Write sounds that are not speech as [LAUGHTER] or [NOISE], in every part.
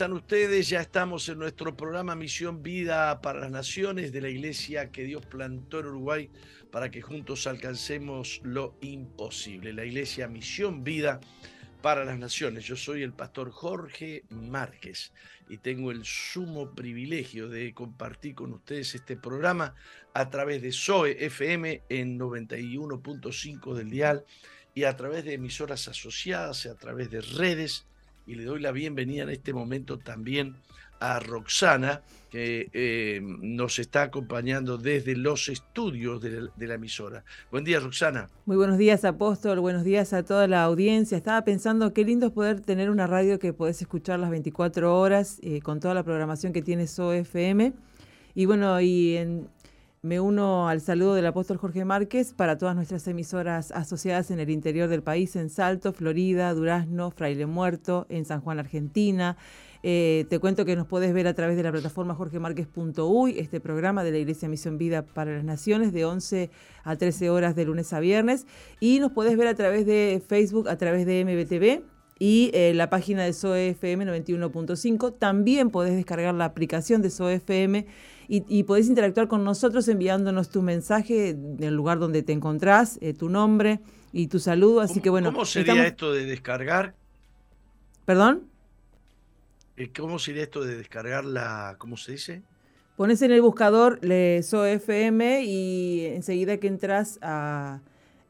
Están ustedes? Ya estamos en nuestro programa Misión Vida para las Naciones de la Iglesia que Dios plantó en Uruguay para que juntos alcancemos lo imposible. La Iglesia Misión Vida para las Naciones. Yo soy el pastor Jorge Márquez y tengo el sumo privilegio de compartir con ustedes este programa a través de SOE FM en 91.5 del dial y a través de emisoras asociadas, a través de redes y le doy la bienvenida en este momento también a Roxana, que eh, nos está acompañando desde los estudios de la, emisora. Buen día, Roxana. Muy buenos días, Apóstol. Buenos días a toda la audiencia. Estaba pensando qué lindo es poder tener una radio que podés escuchar las 24 horas eh, con toda la programación que tiene SOFM. Y bueno, y en, me uno al saludo del apóstol Jorge Márquez para todas nuestras emisoras asociadas en el interior del país, en Salto, Florida, Durazno, Fraile Muerto, en San Juan, Argentina, Eh, te cuento que nos puedes ver a través de la plataforma jorgemarquez.uy, este programa de la Iglesia Misión Vida para las Naciones, de 11 a 13 horas de lunes a viernes. Y nos puedes ver a través de Facebook, a través de MBTV y eh, la página de SOEFM 91.5. También podés descargar la aplicación de SOEFM y, y, podés interactuar con nosotros enviándonos tu mensaje del lugar donde te encontrás, eh, tu nombre y tu saludo. Así que bueno. ¿Cómo sería esto de descargar? ¿Perdón? Eh, ¿Cómo sería esto de descargar la, ¿cómo se dice? Pones en el buscador SOFM y enseguida que entras a,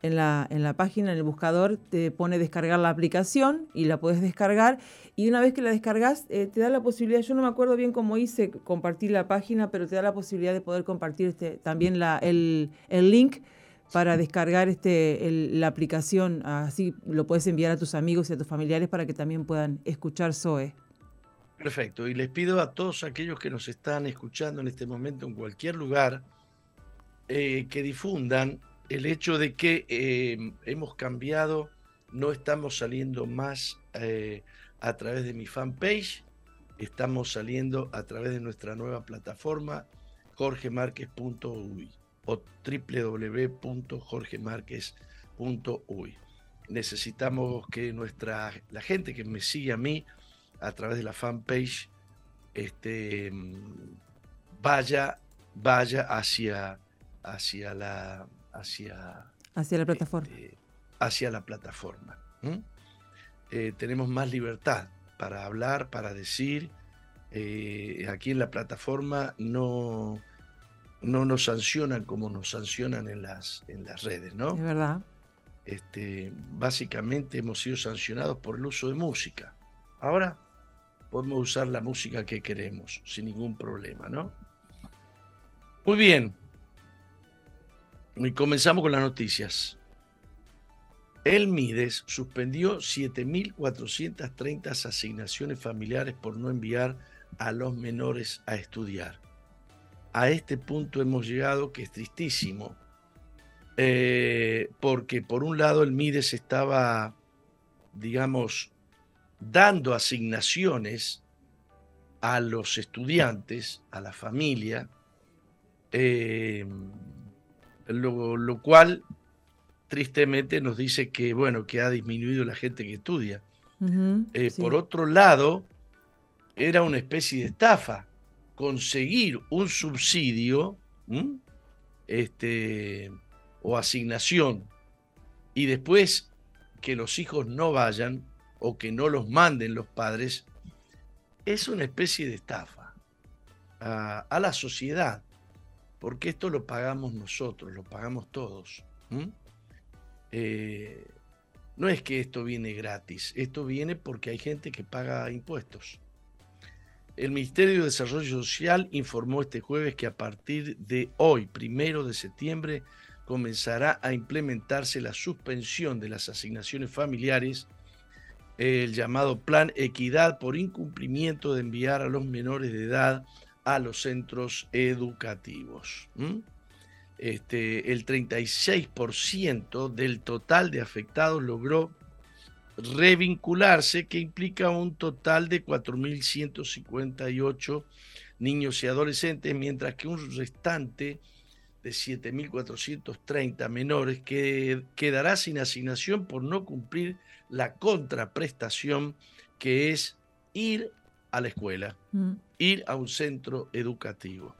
en, la, en la página, en el buscador, te pone descargar la aplicación y la puedes descargar. Y una vez que la descargas, eh, te da la posibilidad, yo no me acuerdo bien cómo hice compartir la página, pero te da la posibilidad de poder compartir este, también el, el link para descargar este, la aplicación. Así lo puedes enviar a tus amigos y a tus familiares para que también puedan escuchar SOE. Perfecto. Y les pido a todos aquellos que nos están escuchando en este momento en cualquier lugar eh, que difundan el hecho de que eh, hemos cambiado, no estamos saliendo más eh, a través de mi fanpage, estamos saliendo a través de nuestra nueva plataforma jorgemarquez.uy o www.jorgemarquez.uy. Necesitamos que nuestra, la gente que me sigue a mí a través de la fanpage este, vaya, vaya hacia, hacia la hacia, hacia la plataforma. Este, hacia la plataforma. Eh, tenemos más libertad para hablar, para decir. Eh, aquí en la plataforma no, no nos sancionan como nos sancionan en las, en las redes, ¿no? Es verdad. Este, básicamente hemos sido sancionados por el uso de música. Ahora podemos usar la música que queremos sin ningún problema, ¿no? Muy bien. Y comenzamos con las noticias. El Mides suspendió 7.430 asignaciones familiares por no enviar a los menores a estudiar a este punto hemos llegado que es tristísimo, eh, porque por un lado el MIDES estaba, digamos, dando asignaciones a los estudiantes, a la familia, eh, lo, cual tristemente nos dice que, bueno, que ha disminuido la gente que estudia. Eh, por otro lado, era una especie de estafa conseguir un subsidio este, o asignación y después que los hijos no vayan o que no los manden los padres, es una especie de estafa a, la sociedad, porque esto lo pagamos nosotros, lo pagamos todos. Eh, no es que esto viene gratis, esto viene porque hay gente que paga impuestos. El Ministerio de Desarrollo Social informó este jueves que a partir de hoy, primero de septiembre, comenzará a implementarse la suspensión de las asignaciones familiares, el llamado Plan Equidad por incumplimiento de enviar a los menores de edad a los centros educativos. Este, el 36% del total de afectados logró revincularse, que implica un total de 4.158 niños y adolescentes, mientras que un restante de 7.430 menores que quedará sin asignación por no cumplir la contraprestación que es ir a la escuela, mm. Ir a un centro educativo.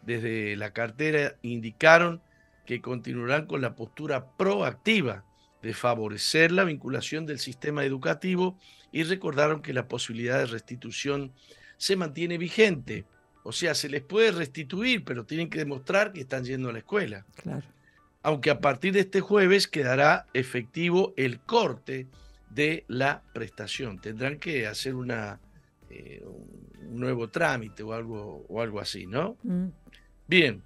Desde la cartera indicaron que continuarán con la postura proactiva de favorecer la vinculación del sistema educativo y recordaron que la posibilidad de restitución se mantiene vigente. O sea, se les puede restituir, pero tienen que demostrar que están yendo a la escuela. Claro. Aunque a partir de este jueves quedará efectivo el corte de la prestación. Tendrán que hacer una, eh, un nuevo trámite o algo, o algo así, ¿no? Mm. Bien,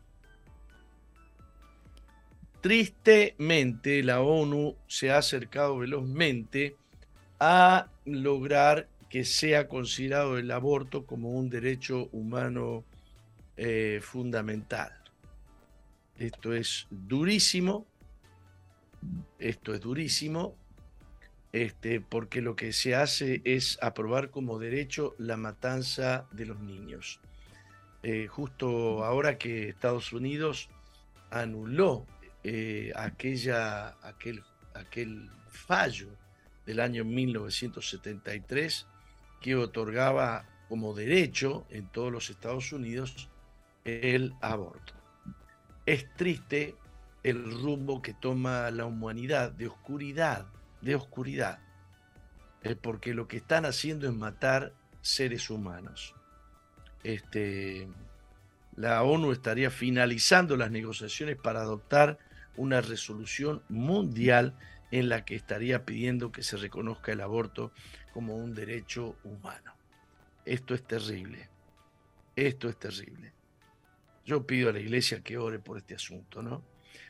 Tristemente, la ONU se ha acercado velozmente a lograr que sea considerado el aborto como un derecho humano eh, fundamental. Esto es durísimo, esto es durísimo, este, porque lo que se hace es aprobar como derecho la matanza de los niños. Eh, justo ahora que Estados Unidos anuló eh, aquella, aquel, aquel fallo del año 1973 que otorgaba como derecho en todos los Estados Unidos el aborto. Es triste el rumbo que toma la humanidad de oscuridad, de oscuridad, porque lo que están haciendo es matar seres humanos. Este, la ONU estaría finalizando las negociaciones para adoptar una resolución mundial en la que estaría pidiendo que se reconozca el aborto como un derecho humano. Esto es terrible. Esto es terrible. Yo pido a la iglesia que ore por este asunto, ¿no?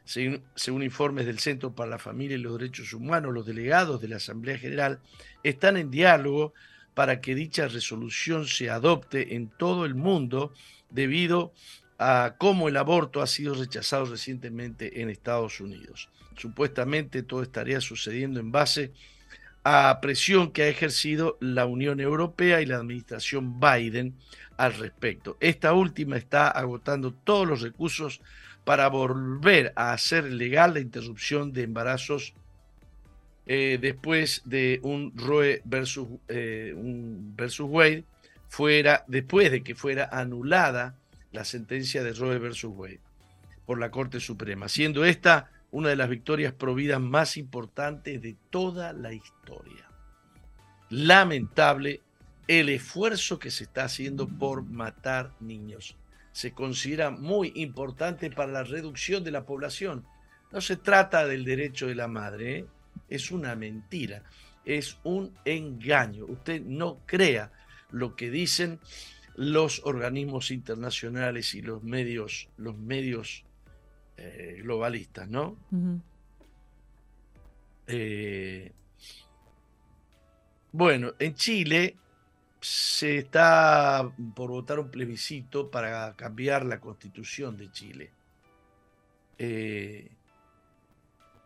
Según, informes del Centro para la Familia y los Derechos Humanos, los delegados de la Asamblea General están en diálogo para que dicha resolución se adopte en todo el mundo debido a cómo el aborto ha sido rechazado recientemente en Estados Unidos. Supuestamente todo estaría sucediendo en base a presión que ha ejercido la Unión Europea y la administración Biden al respecto. Esta última está agotando todos los recursos para volver a hacer legal la interrupción de embarazos eh, después de un Roe versus, eh, versus Wade, fuera, después de que fuera anulada la sentencia de Roe versus Wade por la Corte Suprema, siendo esta una de las victorias providas más importantes de toda la historia. Lamentable el esfuerzo que se está haciendo por matar niños. Se considera muy importante para la reducción de la población. No se trata del derecho de la madre, ¿eh? es una mentira, es un engaño. Usted no crea lo que dicen los organismos internacionales y los medios, los medios eh, globalistas, ¿no? Eh, bueno, en Chile se está por votar un plebiscito para cambiar la constitución de Chile. Eh,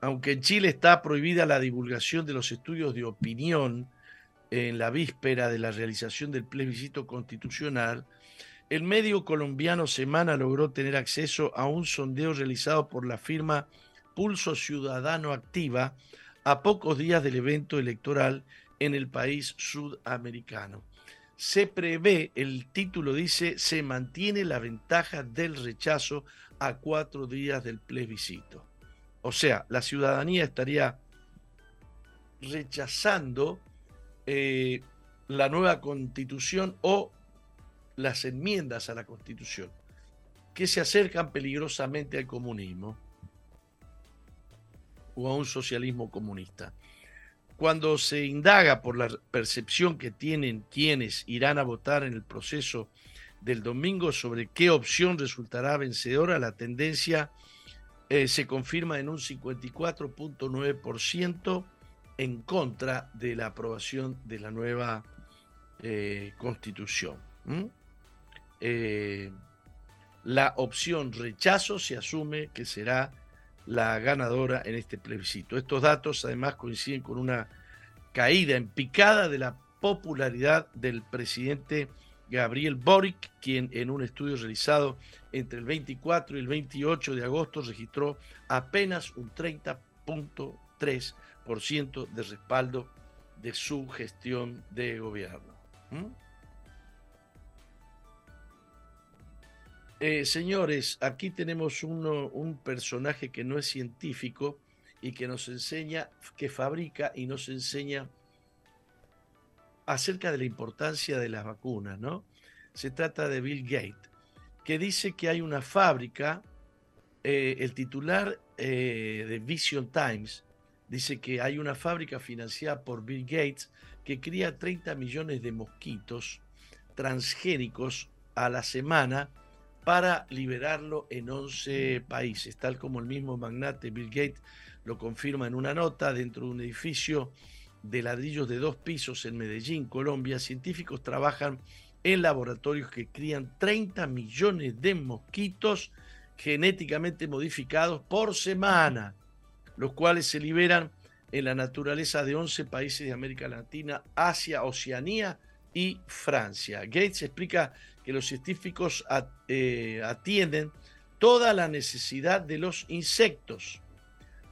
aunque en Chile está prohibida la divulgación de los estudios de opinión en la víspera de la realización del plebiscito constitucional, el medio colombiano Semana logró tener acceso a un sondeo realizado por la firma Pulso Ciudadano Activa a pocos días del evento electoral en el país sudamericano. Se prevé, el título dice, se mantiene la ventaja del rechazo a cuatro días del plebiscito. O sea, la ciudadanía estaría rechazando eh, la nueva constitución o las enmiendas a la Constitución, que se acercan peligrosamente al comunismo o a un socialismo comunista. Cuando se indaga por la percepción que tienen quienes irán a votar en el proceso del domingo sobre qué opción resultará vencedora, la tendencia eh, se confirma en un 54.9% en contra de la aprobación de la nueva eh, constitución. Eh, la opción rechazo se asume que será la ganadora en este plebiscito. Estos datos además coinciden con una caída en picada de la popularidad del presidente Gabriel Boric, quien en un estudio realizado entre el 24 y el 28 de agosto registró apenas un 30.3% de respaldo de su gestión de gobierno. Eh, señores, aquí tenemos un personaje que no es científico y que nos enseña, que fabrica y nos enseña acerca de la importancia de las vacunas, ¿no? Se trata de Bill Gates, que dice que hay una fábrica, eh, el titular eh, de Vision Times dice que hay una fábrica financiada por Bill Gates que cría 30 millones de mosquitos transgénicos a la semana para liberarlo en 11 países, tal como el mismo magnate Bill Gates lo confirma en una nota dentro de un edificio de ladrillos de dos pisos en Medellín, Colombia. Científicos trabajan en laboratorios que crían 30 millones de mosquitos genéticamente modificados por semana, los cuales se liberan en la naturaleza de 11 países de América Latina, Asia, Oceanía y Francia. Gates explica que los científicos eh, atienden toda la necesidad de los insectos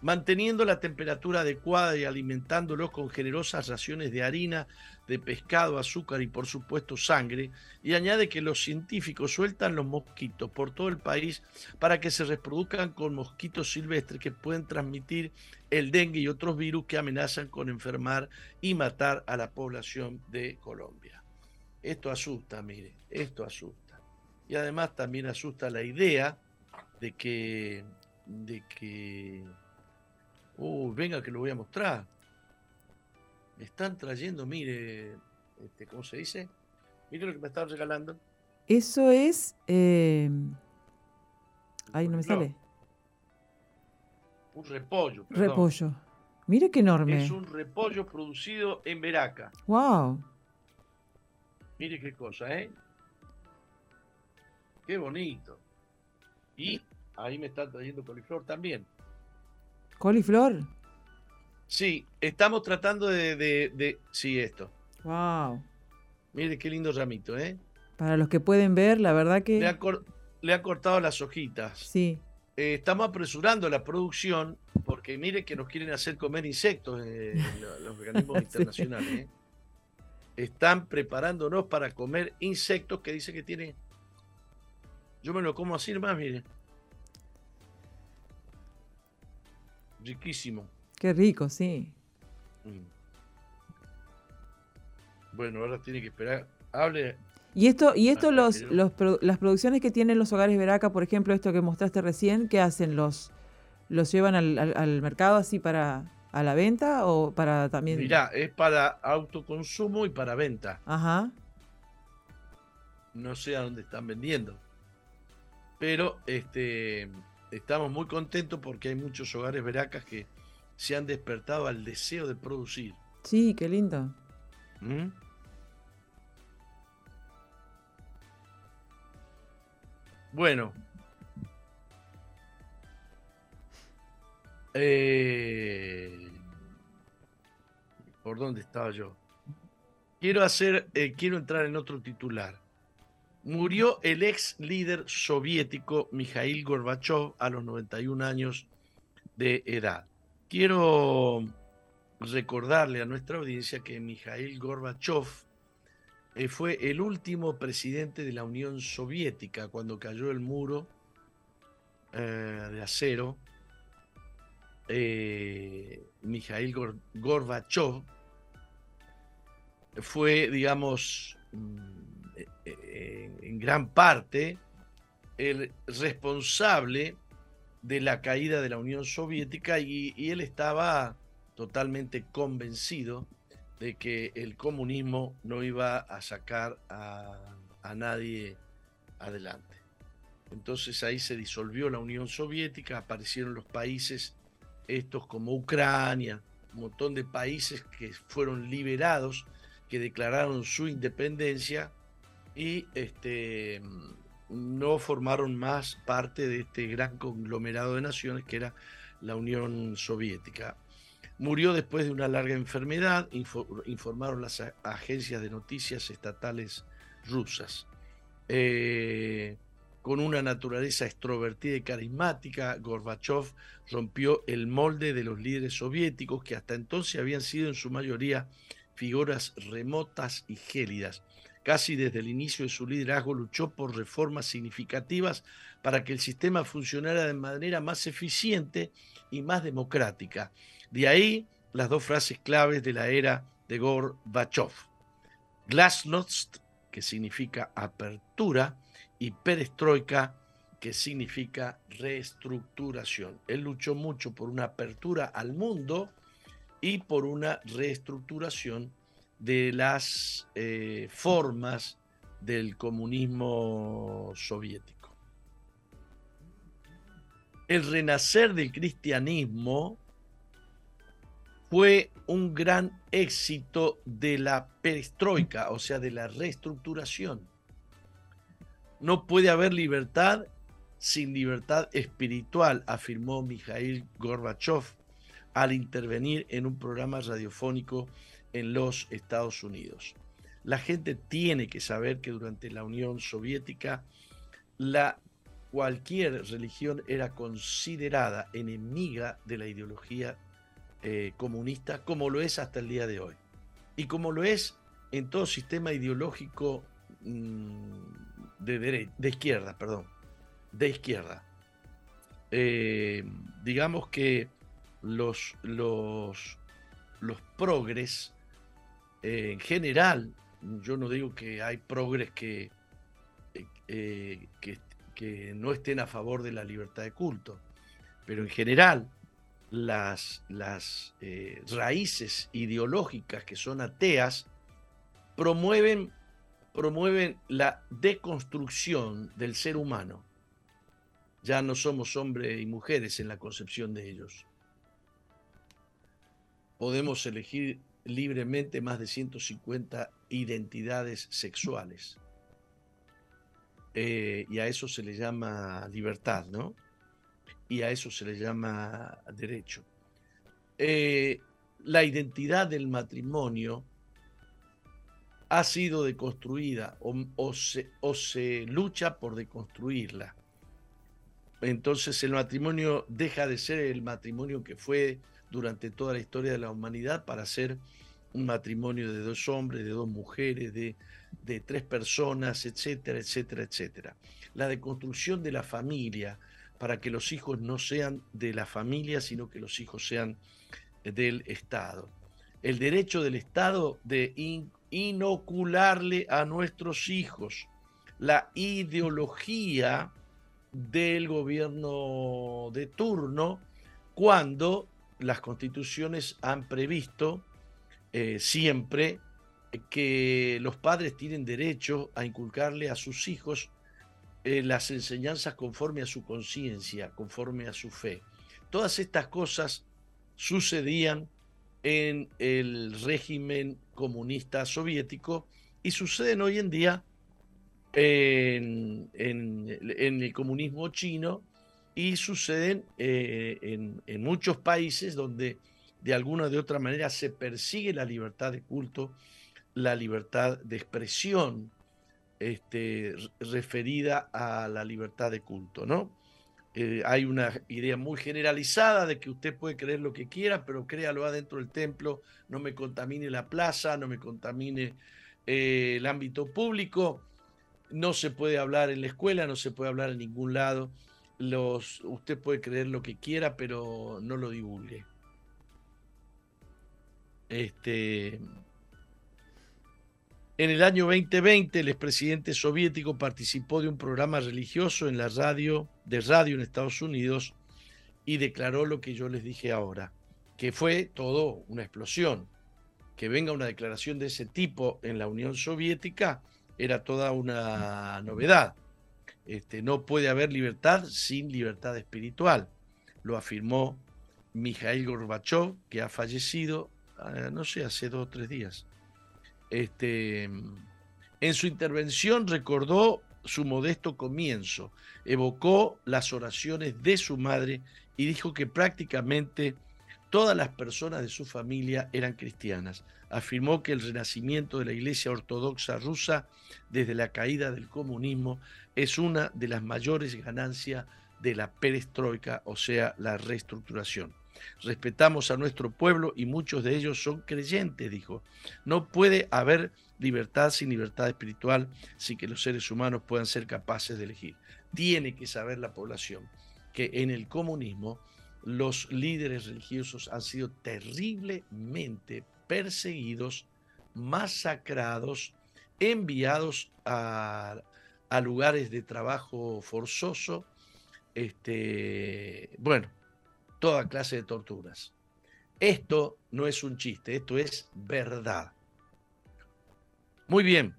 manteniendo la temperatura adecuada y alimentándolos con generosas raciones de harina, de pescado, azúcar y por supuesto sangre, y añade que los científicos sueltan los mosquitos por todo el país para que se reproduzcan con mosquitos silvestres que pueden transmitir el dengue y otros virus que amenazan con enfermar y matar a la población de Colombia. Esto asusta, mire, esto asusta. Y además también asusta la idea de que, de que Uy, venga que lo voy a mostrar. Me están trayendo, mire, este, ¿cómo se dice? Mire lo que me están regalando. Eso es... Eh... Ahí no me sale. Un repollo. Repollo. Mire qué enorme. Es un repollo producido en Veraca. Wow. Mire qué cosa, ¿eh? Qué bonito. Y ahí me están trayendo coliflor también. ¿Coliflor? Sí, estamos tratando de, Sí, esto. Wow. Mire qué lindo ramito, ¿eh? Para los que pueden ver, la verdad que... Le ha, cortado las hojitas. Sí. Eh, estamos apresurando la producción porque mire que nos quieren hacer comer insectos eh, los organismos [LAUGHS] internacionales. ¿eh? Están preparándonos para comer insectos que dice que tiene... Yo me lo como así nomás, mire. Riquísimo. Qué rico, sí. Mm. Bueno, ahora tiene que esperar. Hable. Y esto, y esto los, las producciones que tienen los hogares Veraca, por ejemplo, esto que mostraste recién, ¿qué hacen? ¿Los, los llevan al, mercado así para a la venta o para también? Mirá, es para autoconsumo y para venta. Ajá. No sé a dónde están vendiendo. Pero este estamos muy contentos porque hay muchos hogares veracas que se han despertado al deseo de producir. Sí, qué lindo. ¿Mm? Bueno. Eh, ¿Por dónde estaba yo? Quiero hacer, eh, quiero entrar en otro titular. Murió el ex líder soviético Mikhail Gorbachev a los 91 años de edad. Quiero recordarle a nuestra audiencia que Mikhail Gorbachev eh, fue el último presidente de la Unión Soviética cuando cayó el muro eh, de acero. Eh, Mikhail Gorbachev fue, digamos, mm, en gran parte el responsable de la caída de la Unión Soviética y, él estaba totalmente convencido de que el comunismo no iba a sacar a, a nadie adelante. Entonces ahí se disolvió la Unión Soviética, aparecieron los países estos como Ucrania, un montón de países que fueron liberados, que declararon su independencia y este, no formaron más parte de este gran conglomerado de naciones que era la Unión Soviética. Murió después de una larga enfermedad, informaron las agencias de noticias estatales rusas. Eh, con una naturaleza extrovertida y carismática, Gorbachev rompió el molde de los líderes soviéticos que hasta entonces habían sido en su mayoría figuras remotas y gélidas Casi desde el inicio de su liderazgo luchó por reformas significativas para que el sistema funcionara de manera más eficiente y más democrática. De ahí las dos frases claves de la era de Gorbachev. Glasnost, que significa apertura, y perestroika, que significa reestructuración. Él luchó mucho por una apertura al mundo y por una reestructuración de las eh, formas del comunismo soviético. El renacer del cristianismo fue un gran éxito de la perestroika, o sea, de la reestructuración. No puede haber libertad sin libertad espiritual, afirmó Mikhail Gorbachev al intervenir en un programa radiofónico en los Estados Unidos. La gente tiene que saber que durante la Unión Soviética la cualquier religión era considerada enemiga de la ideología eh, comunista, como lo es hasta el día de hoy. Y como lo es en todo sistema ideológico mm, de, de izquierda, perdón, de izquierda. Eh, digamos que los, los, los progres, eh, en general, yo no digo que hay progres que, que, que, no estén a favor de la libertad de culto, pero en general las, las eh, raíces ideológicas que son ateas promueven, promueven la deconstrucción del ser humano. Ya no somos hombres y mujeres en la concepción de ellos. Podemos elegir libremente más de 150 identidades sexuales. Eh, y a eso se le llama libertad, ¿no? y a eso se le llama derecho. Eh, la identidad del matrimonio ha sido deconstruida o, se, o se lucha por deconstruirla. Entonces el matrimonio deja de ser el matrimonio que fue durante toda la historia de la humanidad para ser un matrimonio de dos hombres, de dos mujeres, de, de tres personas, etcétera, etcétera, etcétera. La deconstrucción de la familia, para que los hijos no sean de la familia, sino que los hijos sean del Estado. El derecho del Estado de inocularle a nuestros hijos la ideología del gobierno de turno cuando las constituciones han previsto eh, siempre que los padres tienen derecho a inculcarle a sus hijos eh, las enseñanzas conforme a su conciencia, conforme a su fe. Todas estas cosas sucedían en el régimen comunista soviético y suceden hoy en día en, el comunismo chino y suceden eh, en, muchos países donde de alguna o de otra manera se persigue la libertad de culto, la libertad de expresión, este, referida a la libertad de culto, ¿no? Eh, hay una idea muy generalizada de que usted puede creer lo que quiera, pero créalo adentro del templo, no me contamine la plaza, no me contamine eh, el ámbito público, no se puede hablar en la escuela, no se puede hablar en ningún lado. Los, usted puede creer lo que quiera, pero no lo divulgue. Este, en el año 2020, el expresidente soviético participó de un programa religioso en la radio, de radio en Estados Unidos, y declaró lo que yo les dije ahora, que fue todo una explosión. Que venga una declaración de ese tipo en la Unión Soviética era toda una novedad. Este, no puede haber libertad sin libertad espiritual. Lo afirmó Mikhail Gorbachev, que ha fallecido, ah, no sé, hace dos o tres días. Este, en su intervención recordó su modesto comienzo, evocó las oraciones de su madre y dijo que prácticamente todas las personas de su familia eran cristianas. Afirmó que el renacimiento de la Iglesia Ortodoxa rusa desde la caída del comunismo es una de las mayores ganancias de la perestroika, o sea, la reestructuración. Respetamos a nuestro pueblo y muchos de ellos son creyentes, dijo. No puede haber libertad sin libertad espiritual, sin que los seres humanos puedan ser capaces de elegir. Tiene que saber la población que en el comunismo los líderes religiosos han sido terriblemente perseguidos, masacrados, enviados a, lugares de trabajo forzoso, este, bueno, toda clase de torturas. Esto no es un chiste, esto es verdad. Muy bien.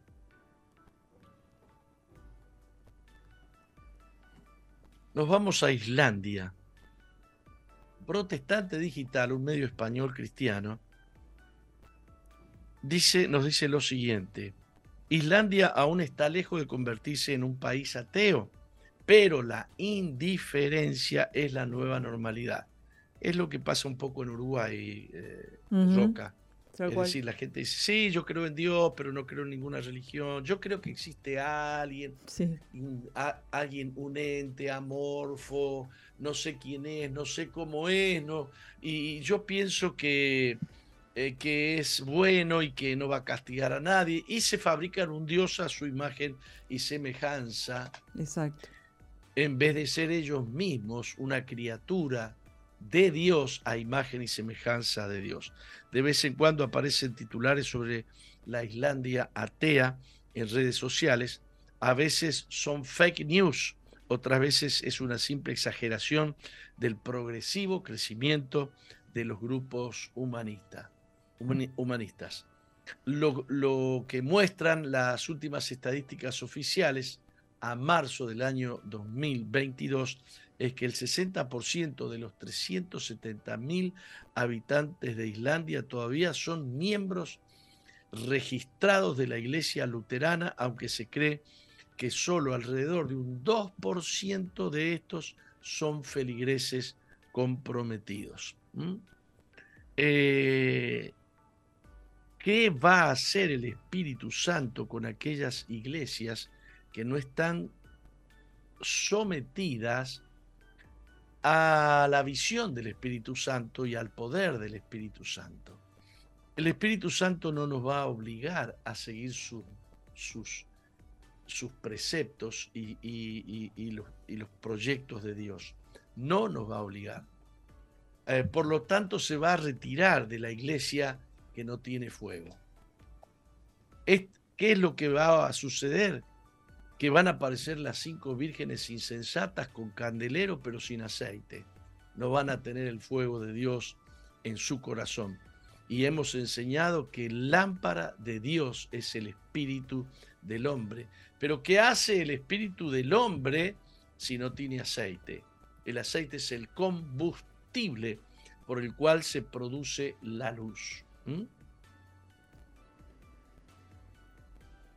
Nos vamos a Islandia. Protestante Digital, un medio español cristiano, dice, nos dice lo siguiente. Islandia aún está lejos de convertirse en un país ateo, pero la indiferencia es la nueva normalidad Es lo que pasa un poco en Uruguay, eh, Roca. Es decir, la gente dice, sí, yo creo en Dios, pero no creo en ninguna religión. Yo creo que existe alguien, alguien, un ente amorfo, no sé quién es, no sé cómo es, no. Y yo pienso que, eh, que es bueno y que no va a castigar a nadie. Y se fabrican un Dios a su imagen y semejanza. Exacto. En vez de ser ellos mismos una criatura de Dios a imagen y semejanza de Dios. De vez en cuando aparecen titulares sobre la Islandia atea en redes sociales. A veces son fake news, otras veces es una simple exageración del progresivo crecimiento de los grupos humanistas. Lo, lo que muestran las últimas estadísticas oficiales a marzo del año 2022 es que el 60% de los 370.000 habitantes de Islandia todavía son miembros registrados de la iglesia luterana, aunque se cree que solo alrededor de un 2% de estos son feligreses comprometidos. ¿Qué va a hacer el Espíritu Santo con aquellas iglesias que no están sometidas a la visión del Espíritu Santo y al poder del Espíritu Santo. El Espíritu Santo no nos va a obligar a seguir sus, preceptos y, los, proyectos de Dios. No nos va a obligar. Eh, por lo tanto, se va a retirar de la iglesia que no tiene fuego. ¿Qué es lo que va a suceder? que van a aparecer las cinco vírgenes insensatas con candelero pero sin aceite. No van a tener el fuego de Dios en su corazón. Y hemos enseñado que lámpara de Dios es el espíritu del hombre. Pero ¿qué hace el espíritu del hombre si no tiene aceite? El aceite es el combustible por el cual se produce la luz.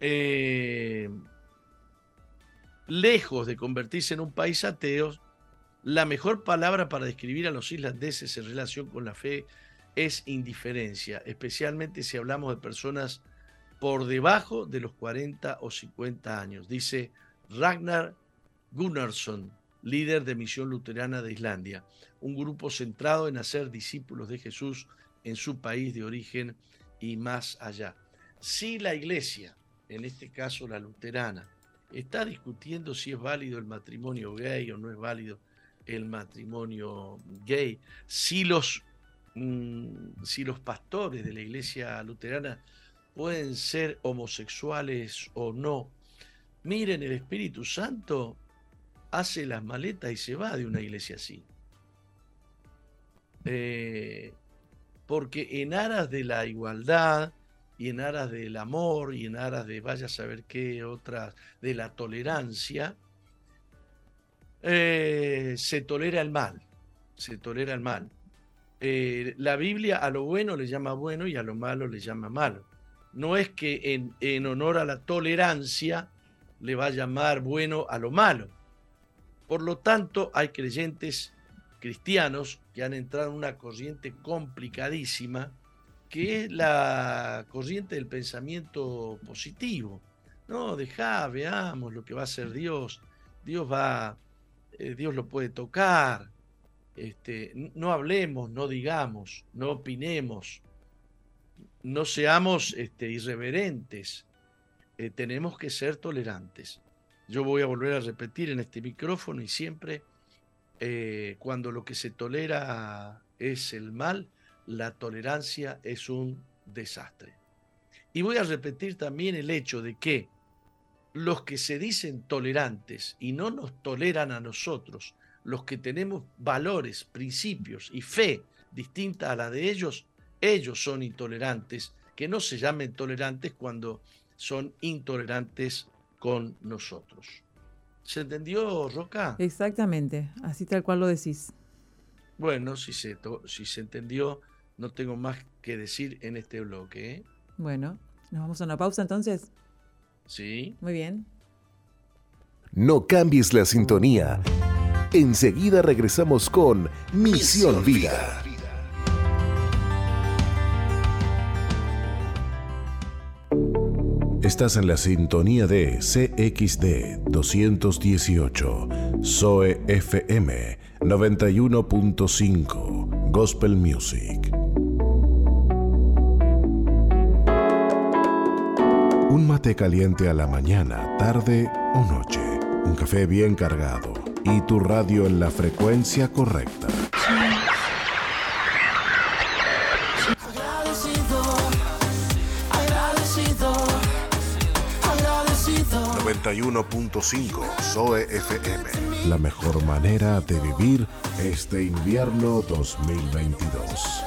Eh, lejos de convertirse en un país ateo, la mejor palabra para describir a los islandeses en relación con la fe es indiferencia, especialmente si hablamos de personas por debajo de los 40 o 50 años, dice Ragnar Gunnarsson, líder de Misión Luterana de Islandia, un grupo centrado en hacer discípulos de Jesús en su país de origen y más allá. Si la iglesia, en este caso la luterana, está discutiendo si es válido el matrimonio gay o no es válido el matrimonio gay, si los, mm, si los pastores de la iglesia luterana pueden ser homosexuales o no. Miren, el Espíritu Santo hace las maletas y se va de una iglesia así. Eh, porque en aras de la igualdad, y en aras del amor y en aras de vaya a saber qué otras, de la tolerancia, eh, se tolera el mal, se tolera el mal. Eh, la Biblia a lo bueno le llama bueno y a lo malo le llama malo. No es que en, en honor a la tolerancia le va a llamar bueno a lo malo. Por lo tanto, hay creyentes cristianos que han entrado en una corriente complicadísima, que es la corriente del pensamiento positivo. No, deja, veamos lo que va a hacer Dios. Dios va, eh, Dios lo puede tocar. Este, no hablemos, no digamos, no opinemos, no seamos este, irreverentes. Eh, tenemos que ser tolerantes. Yo voy a volver a repetir en este micrófono y siempre eh, cuando lo que se tolera es el mal, la tolerancia es un desastre. Y voy a repetir también el hecho de que los que se dicen tolerantes y no nos toleran a nosotros, los que tenemos valores, principios y fe distinta a la de ellos, ellos son intolerantes, que no se llamen tolerantes cuando son intolerantes con nosotros. ¿Se entendió, Roca? Exactamente, así tal cual lo decís. Bueno, si se, si se entendió, no tengo más que decir en este bloque. ¿eh? Bueno, nos vamos a una pausa entonces. Sí. Muy bien. No cambies la sintonía. Enseguida regresamos con Misión Vida. Estás en la sintonía de CXD 218, Zoe FM 91.5, Gospel Music. Un mate caliente a la mañana, tarde o noche. Un café bien cargado y tu radio en la frecuencia correcta. 91.5 Zoe FM. La mejor manera de vivir este invierno 2022.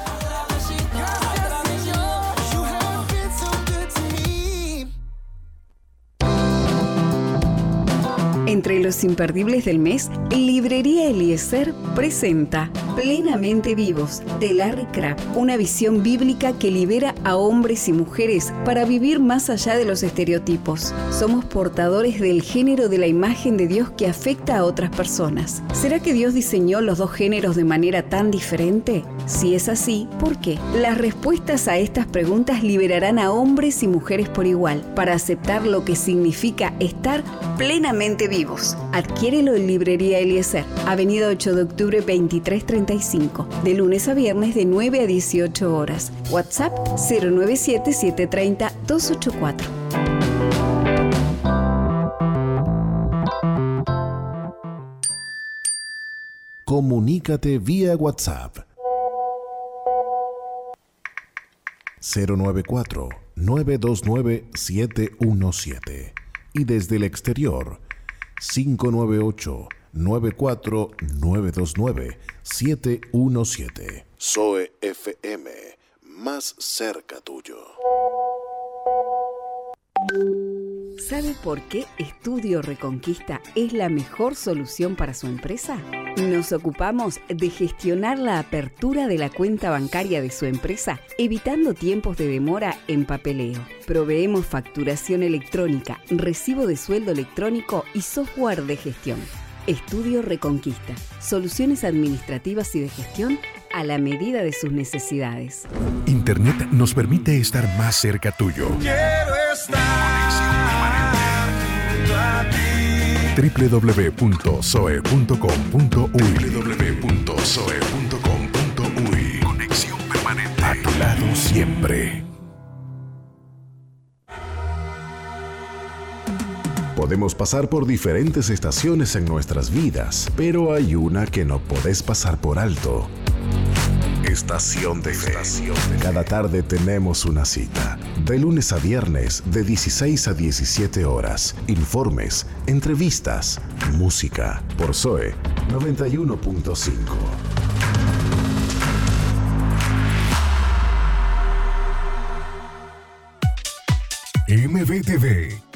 Entre los imperdibles del mes, Librería Eliezer presenta Plenamente Vivos de Larry Crabb, una visión bíblica que libera a hombres y mujeres para vivir más allá de los estereotipos. Somos portadores del género de la imagen de Dios que afecta a otras personas. ¿Será que Dios diseñó los dos géneros de manera tan diferente? Si es así, ¿por qué? Las respuestas a estas preguntas liberarán a hombres y mujeres por igual para aceptar lo que significa estar plenamente vivos. Adquiérelo en Librería Eliezer, Avenida 8 de Octubre 2335, de lunes a viernes de 9 a 18 horas. WhatsApp 097 730 284. Comunícate vía WhatsApp 094 929 717 y desde el exterior 598 94 929 717 Zoe FM más cerca tuyo. ¿Sabe por qué Estudio Reconquista es la mejor solución para su empresa? Nos ocupamos de gestionar la apertura de la cuenta bancaria de su empresa, evitando tiempos de demora en papeleo. Proveemos facturación electrónica, recibo de sueldo electrónico y software de gestión. Estudio Reconquista. Soluciones administrativas y de gestión a la medida de sus necesidades. Internet nos permite estar más cerca tuyo. Quiero estar www.soe.com.uy www.soe.com.uy Conexión permanente. A tu lado siempre. Podemos pasar por diferentes estaciones en nuestras vidas, pero hay una que no podés pasar por alto. Estación de Fe. Cada tarde tenemos una cita. De lunes a viernes, de 16 a 17 horas. Informes, entrevistas, música. Por Zoe 91.5. MBTV,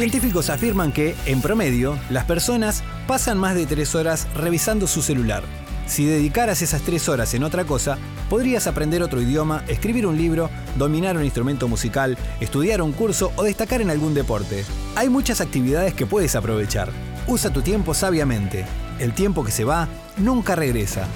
Científicos afirman que, en promedio, las personas pasan más de tres horas revisando su celular. Si dedicaras esas tres horas en otra cosa, podrías aprender otro idioma, escribir un libro, dominar un instrumento musical, estudiar un curso o destacar en algún deporte. Hay muchas actividades que puedes aprovechar. Usa tu tiempo sabiamente. El tiempo que se va nunca regresa.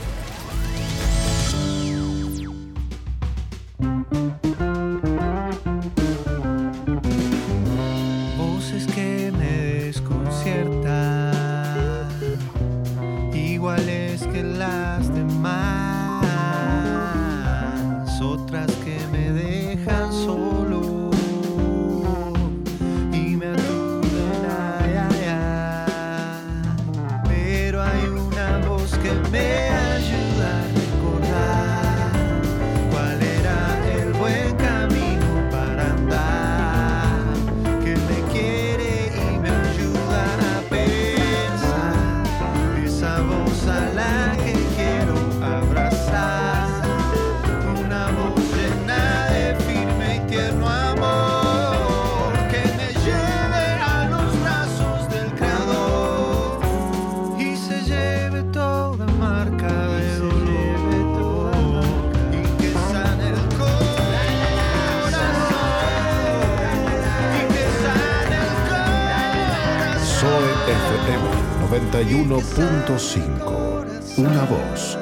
91.5. Una voz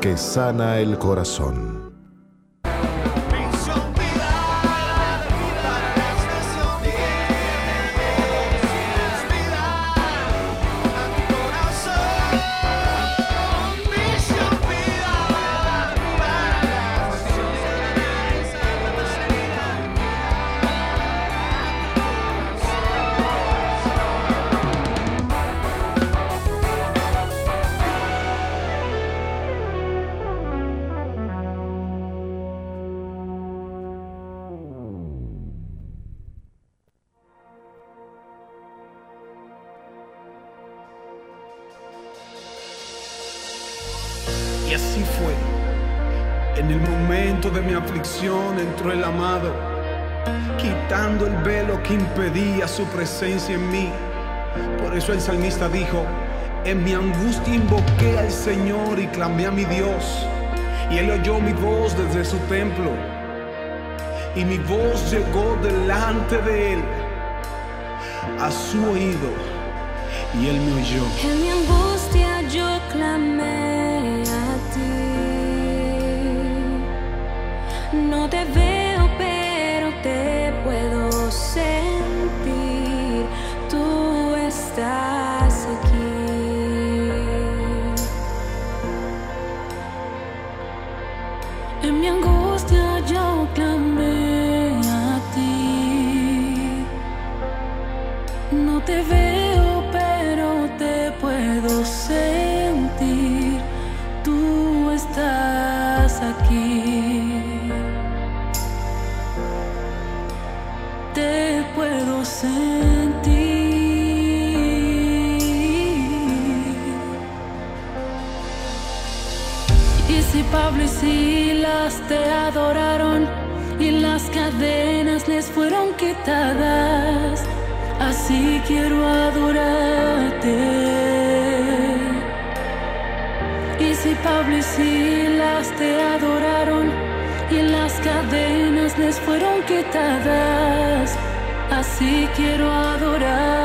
que sana el corazón. Su presencia en mí. Por eso el salmista dijo, en mi angustia invoqué al Señor y clamé a mi Dios. Y él oyó mi voz desde su templo. Y mi voz llegó delante de él, a su oído. Y él me oyó. En mi angustia yo clamé te adoraron y las cadenas les fueron quitadas, quiero adorarte. Y si Pablo y Silas te adoraron y las cadenas les fueron quitadas, así quiero adorarte.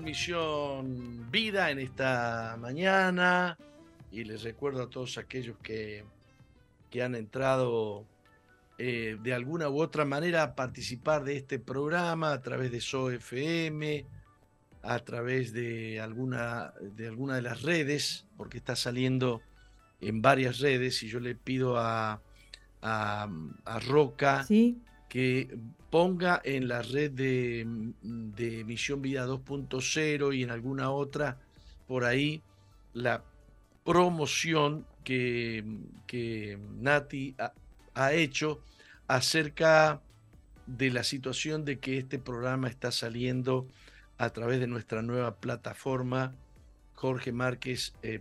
Misión Vida en esta mañana. Y les recuerdo a todos aquellos que, que han entrado eh, de alguna u otra manera a participar de este programa a través de SOFM, a través de alguna, de alguna de las redes, porque está saliendo en varias redes. Y yo le pido a, a, Roca que ponga en la red de, de Misión Vida 2.0 y en alguna otra por ahí la promoción que, que Nati ha, hecho acerca de la situación de que este programa está saliendo a través de nuestra nueva plataforma Jorge Márquez eh,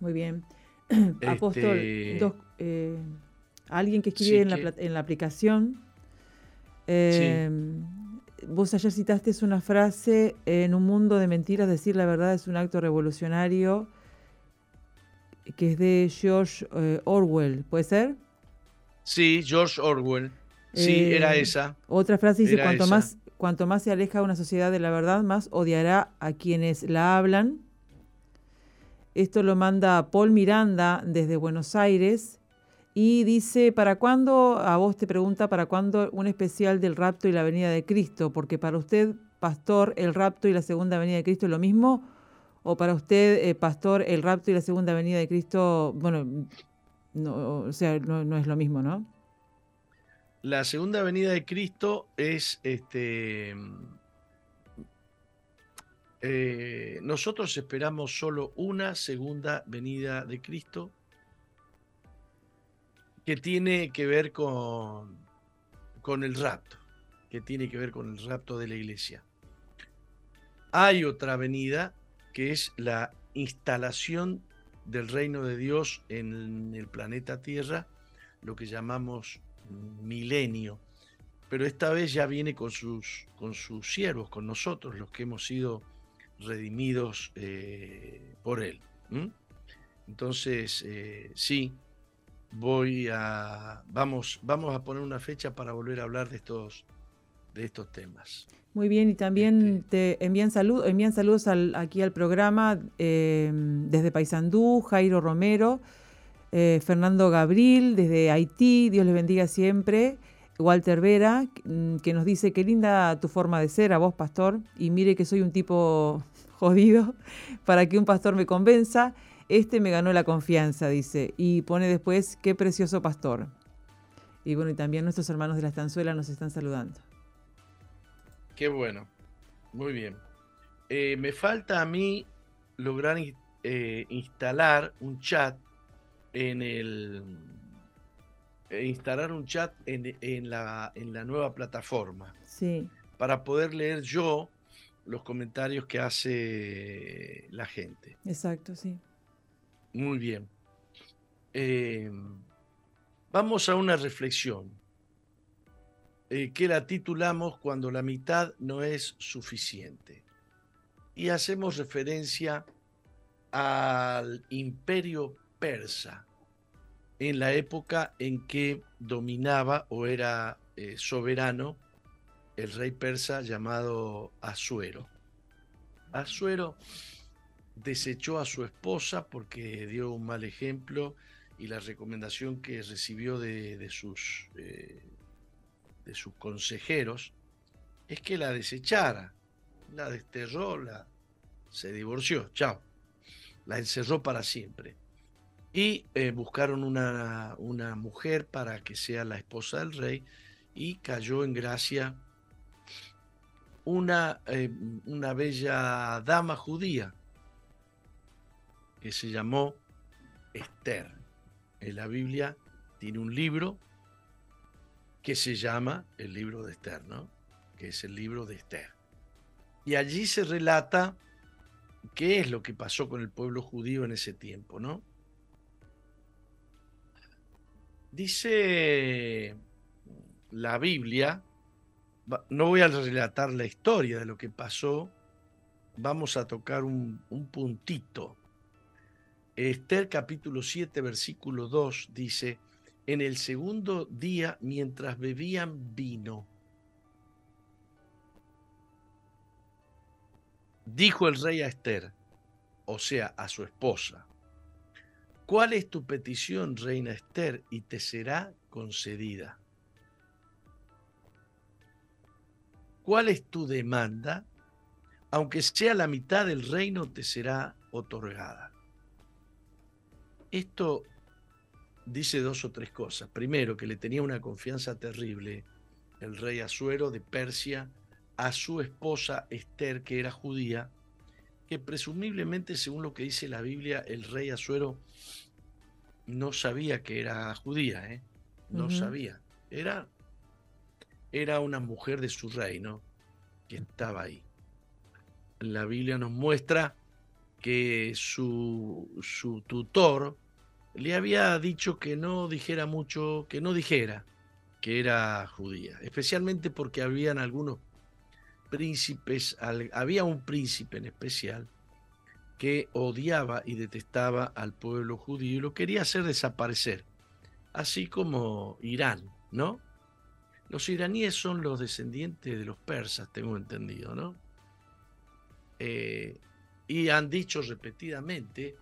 muy bien. [CLEARS THROAT] Apóstol, Este- dos, eh, alguien que escribe Sí, en, la, que- pla- en la aplicación. eh, Vos ayer citaste una frase, en un mundo de mentiras decir la verdad es un acto revolucionario, que es de George eh, Orwell, ¿puede ser? Sí, George Orwell. Sí, era esa. Otra frase dice, cuanto esa. más, cuanto más se aleja una sociedad de la verdad, más odiará a quienes la hablan. Esto lo manda Paul Miranda desde Buenos Aires y dice, ¿para cuándo, a vos te pregunta, ¿para cuándo un especial del rapto y la venida de Cristo? Porque para usted, pastor, el rapto y la segunda venida de Cristo es lo mismo. ¿O para usted, eh, pastor, el rapto y la segunda venida de Cristo, bueno, no, o sea, no, no es lo mismo, ¿no? La segunda venida de Cristo es este. Eh, nosotros esperamos solo una segunda venida de Cristo que tiene que ver con, con el rapto, que tiene que ver con el rapto de la iglesia. Hay otra venida que es la instalación del reino de Dios en el planeta Tierra, lo que llamamos milenio, pero esta vez ya viene con sus, con sus siervos, con nosotros, los que hemos sido redimidos eh, por Él. Entonces, eh, sí, voy a, vamos, vamos a poner una fecha para volver a hablar de estos, de estos temas. Muy bien, y también Este- te envían, salud, envían saludos al- aquí al programa eh, desde Paysandú, Jairo Romero, eh, Fernando Gabriel desde Haití, Dios les bendiga siempre, Walter Vera, mm, que nos dice, qué linda tu forma de ser, a vos, pastor, y mire que soy un tipo jodido, [LAUGHS] para que un pastor me convenza, este me ganó la confianza, dice, y pone después, qué precioso pastor. Y bueno, y también nuestros hermanos de la estanzuela nos están saludando. Qué bueno, muy bien. Eh, me falta a mí lograr eh, instalar un chat en el eh, instalar un chat en, en la, en la nueva plataforma Sí. para poder leer yo los comentarios que hace la gente. Exacto, sí. Muy bien. Eh, vamos a una reflexión eh, que la titulamos Cuando la mitad no es suficiente. Y hacemos referencia al imperio persa en la época en que dominaba o era eh, soberano el rey persa llamado Asuero. Asuero desechó a su esposa porque dio un mal ejemplo y la recomendación que recibió de, de sus, eh, de sus consejeros es que la desechara. La desterró, la, se divorció, chao. La encerró para siempre. Y eh, buscaron una, una mujer para que sea la esposa del rey y cayó en gracia una, eh, una bella dama judía que se llamó Esther. En la Biblia tiene un libro que se llama el libro de Esther, ¿no? Que es el libro de Esther. Y allí se relata qué es lo que pasó con el pueblo judío en ese tiempo, ¿no? Dice la Biblia, no voy a relatar la historia de lo que pasó, vamos a tocar un, puntito. Esther capítulo 7, versículo 2 dice, en el segundo día mientras bebían vino, dijo el rey a Esther, o sea, a su esposa, ¿cuál es tu petición, reina Esther, y te será concedida? ¿Cuál es tu demanda? Aunque sea la mitad del reino, te será otorgada. Esto dice dos o tres cosas. Primero, que le tenía una confianza terrible el rey Asuero de Persia a su esposa Esther, que era judía, que presumiblemente, según lo que dice la Biblia, el rey Asuero no sabía que era judía, ¿eh? no sabía. Era, era una mujer de su reino que estaba ahí. La Biblia nos muestra que su, su tutor le había dicho que no dijera mucho, que no dijera que era judía, especialmente porque habían algunos príncipes, había un príncipe en especial que odiaba y detestaba al pueblo judío y lo quería hacer desaparecer, así como Irán, ¿no? Los iraníes son los descendientes de los persas, tengo entendido, ¿no? Eh, y han dicho repetidamente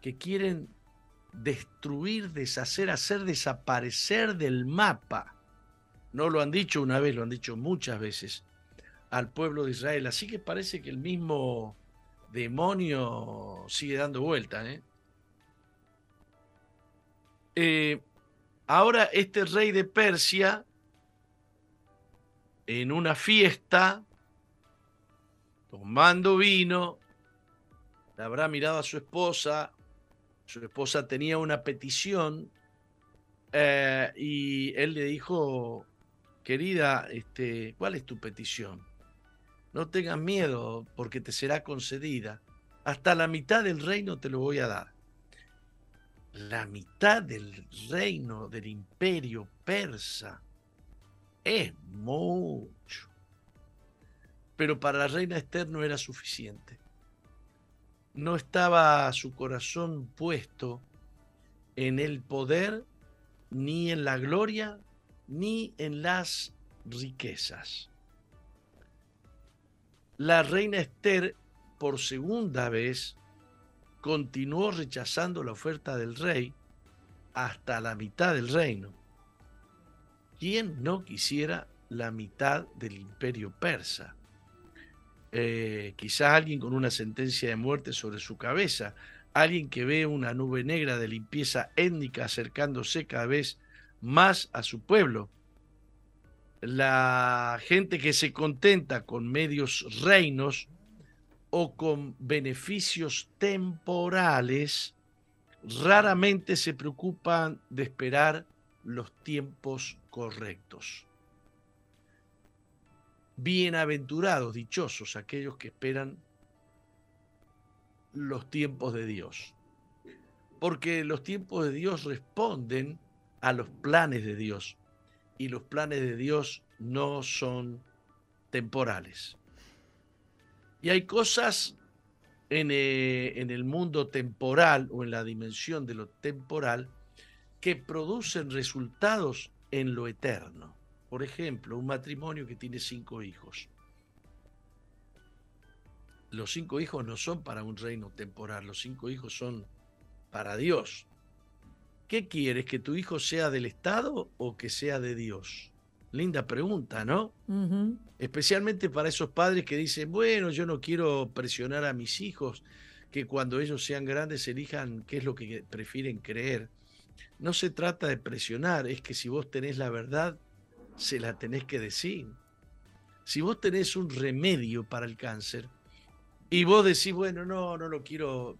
que quieren destruir, deshacer, hacer desaparecer del mapa. No lo han dicho una vez, lo han dicho muchas veces al pueblo de Israel. Así que parece que el mismo demonio sigue dando vuelta. ¿eh? Eh, ahora este rey de Persia, en una fiesta, tomando vino, le habrá mirado a su esposa, su esposa tenía una petición eh, y él le dijo, querida, este, ¿cuál es tu petición? No tengas miedo porque te será concedida. Hasta la mitad del reino te lo voy a dar. La mitad del reino del imperio persa es mucho. Pero para la reina Esther no era suficiente. No estaba su corazón puesto en el poder, ni en la gloria, ni en las riquezas. La reina Esther, por segunda vez, continuó rechazando la oferta del rey hasta la mitad del reino. ¿Quién no quisiera la mitad del imperio persa? Eh, quizás alguien con una sentencia de muerte sobre su cabeza, alguien que ve una nube negra de limpieza étnica acercándose cada vez más a su pueblo. La gente que se contenta con medios reinos o con beneficios temporales raramente se preocupan de esperar los tiempos correctos. Bienaventurados, dichosos aquellos que esperan los tiempos de Dios. Porque los tiempos de Dios responden a los planes de Dios. Y los planes de Dios no son temporales. Y hay cosas en, eh, en el mundo temporal o en la dimensión de lo temporal que producen resultados en lo eterno. Por ejemplo, un matrimonio que tiene cinco hijos. Los cinco hijos no son para un reino temporal, los cinco hijos son para Dios. ¿Qué quieres? ¿Que tu hijo sea del Estado o que sea de Dios? Linda pregunta, ¿no? Especialmente para esos padres que dicen, bueno, yo no quiero presionar a mis hijos, que cuando ellos sean grandes elijan qué es lo que prefieren creer. No se trata de presionar, es que si vos tenés la verdad, se la tenés que decir. Si vos tenés un remedio para el cáncer y vos decís, bueno, no, no lo quiero,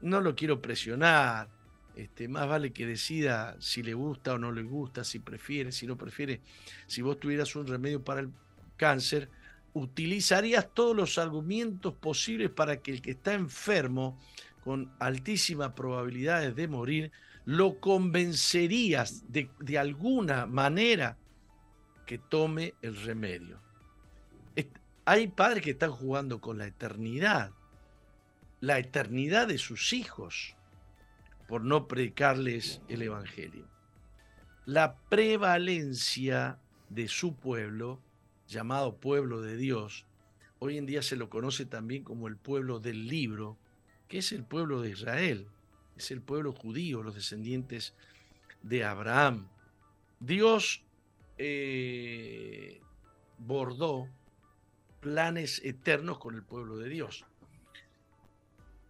no lo quiero presionar, este, más vale que decida si le gusta o no le gusta, si prefiere, si no prefiere. Si vos tuvieras un remedio para el cáncer, utilizarías todos los argumentos posibles para que el que está enfermo, con altísimas probabilidades de morir, lo convencerías de, de alguna manera que tome el remedio. Hay padres que están jugando con la eternidad, la eternidad de sus hijos, por no predicarles el Evangelio. La prevalencia de su pueblo, llamado pueblo de Dios, hoy en día se lo conoce también como el pueblo del libro, que es el pueblo de Israel, es el pueblo judío, los descendientes de Abraham. Dios eh, bordó planes eternos con el pueblo de Dios.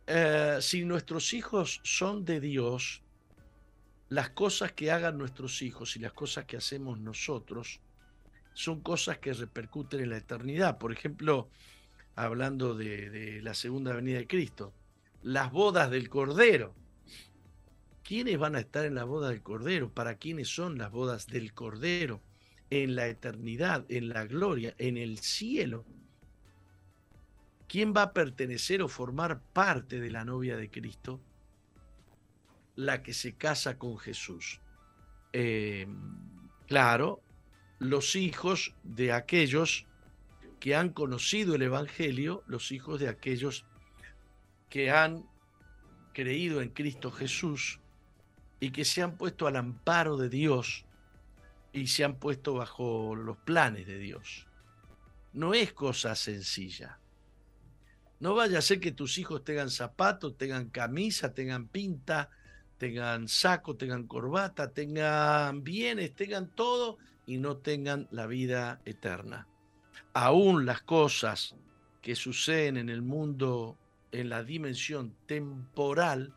Eh, si nuestros hijos son de Dios, las cosas que hagan nuestros hijos y las cosas que hacemos nosotros son cosas que repercuten en la eternidad. Por ejemplo, hablando de, de la segunda venida de Cristo, las bodas del Cordero. ¿Quiénes van a estar en la boda del Cordero? ¿Para quiénes son las bodas del Cordero? En la eternidad, en la gloria, en el cielo. ¿Quién va a pertenecer o formar parte de la novia de Cristo? La que se casa con Jesús. Eh, claro, los hijos de aquellos que han conocido el Evangelio, los hijos de aquellos que han creído en Cristo Jesús y que se han puesto al amparo de Dios y se han puesto bajo los planes de Dios. No es cosa sencilla. No vaya a ser que tus hijos tengan zapatos, tengan camisa, tengan pinta, tengan saco, tengan corbata, tengan bienes, tengan todo y no tengan la vida eterna. Aún las cosas que suceden en el mundo, en la dimensión temporal,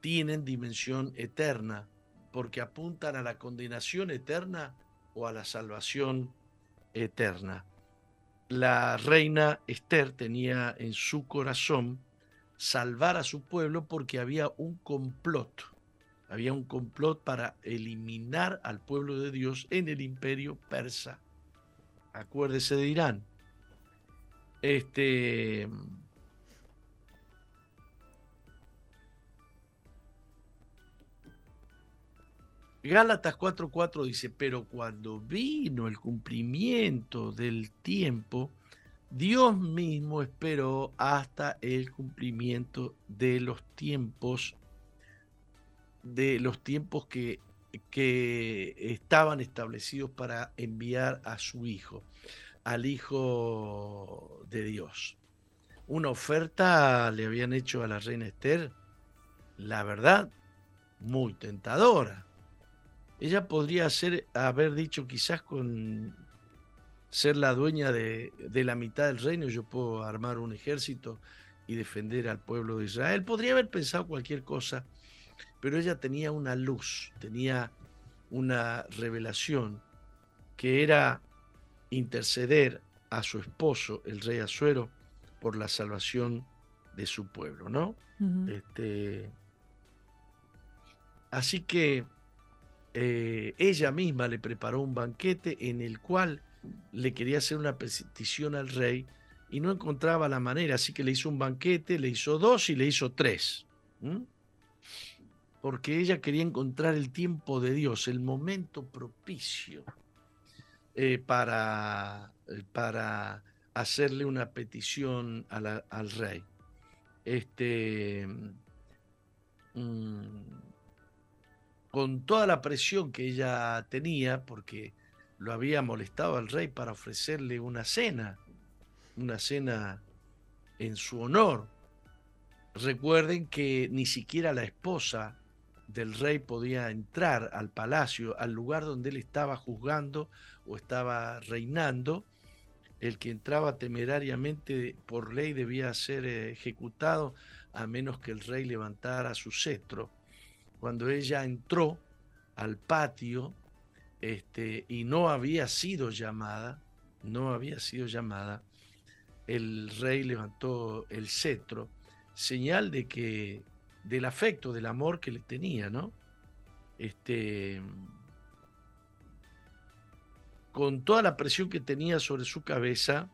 tienen dimensión eterna, porque apuntan a la condenación eterna o a la salvación eterna la reina Esther tenía en su corazón salvar a su pueblo porque había un complot. Había un complot para eliminar al pueblo de Dios en el imperio persa. Acuérdese de Irán. Este. Gálatas 4:4 dice, pero cuando vino el cumplimiento del tiempo, Dios mismo esperó hasta el cumplimiento de los tiempos, de los tiempos que, que estaban establecidos para enviar a su Hijo, al Hijo de Dios. Una oferta le habían hecho a la reina Esther, la verdad, muy tentadora ella podría ser, haber dicho quizás con ser la dueña de, la mitad del reino, yo puedo armar un ejército y defender al pueblo de Israel. Podría haber pensado cualquier cosa, pero ella tenía una luz, tenía una revelación que era interceder a su esposo, el rey Azuero, por la salvación de su pueblo, ¿no? este, así que eh, ella misma le preparó un banquete en el cual le quería hacer una petición al rey y no encontraba la manera, así que le hizo un banquete, le hizo dos y le hizo tres. Porque ella quería encontrar el tiempo de Dios, el momento propicio eh, para, eh, para hacerle una petición al rey. Este, mm, con toda la presión que ella tenía, porque lo había molestado al rey para ofrecerle una cena, una cena en su honor. Recuerden que ni siquiera la esposa del rey podía entrar al palacio, al lugar donde él estaba juzgando o estaba reinando. El que entraba temerariamente por ley debía ser ejecutado a menos que el rey levantara su cetro cuando ella entró al patio este, y no había sido llamada, no había sido llamada, el rey levantó el cetro, señal de que del afecto, del amor que le tenía, ¿no? Este, con toda la presión que tenía sobre su cabeza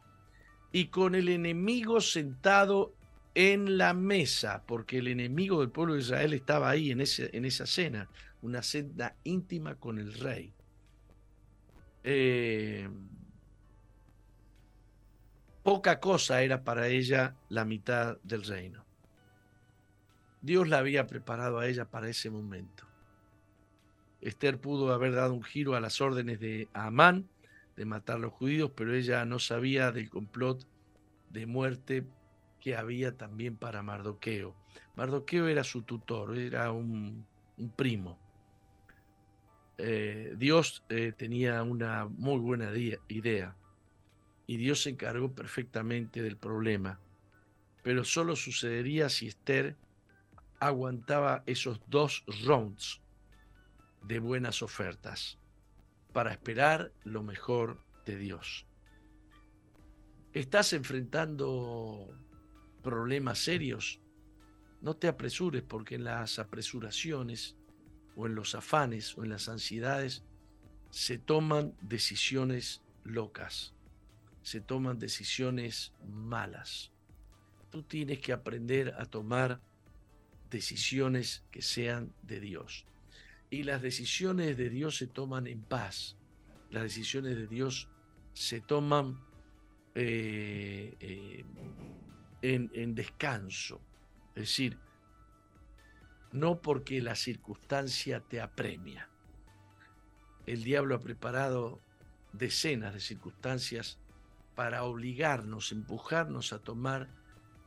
y con el enemigo sentado en la mesa, porque el enemigo del pueblo de Israel estaba ahí en, ese, en esa cena, una cena íntima con el rey. Eh, poca cosa era para ella la mitad del reino. Dios la había preparado a ella para ese momento. Esther pudo haber dado un giro a las órdenes de Amán de matar a los judíos, pero ella no sabía del complot de muerte que había también para Mardoqueo. Mardoqueo era su tutor, era un, primo. Eh, Dios eh, tenía una muy buena idea y Dios se encargó perfectamente del problema, pero solo sucedería si Esther aguantaba esos dos rounds de buenas ofertas para esperar lo mejor de Dios. ¿Estás enfrentando problemas serios? No te apresures porque en las apresuraciones o en los afanes o en las ansiedades se toman decisiones locas, se toman decisiones malas. Tú tienes que aprender a tomar decisiones que sean de Dios. Y las decisiones de Dios se toman en paz. Las decisiones de Dios se toman eh, eh, en, descanso. Es decir, no porque la circunstancia te apremia. El diablo ha preparado decenas de circunstancias para obligarnos, empujarnos a tomar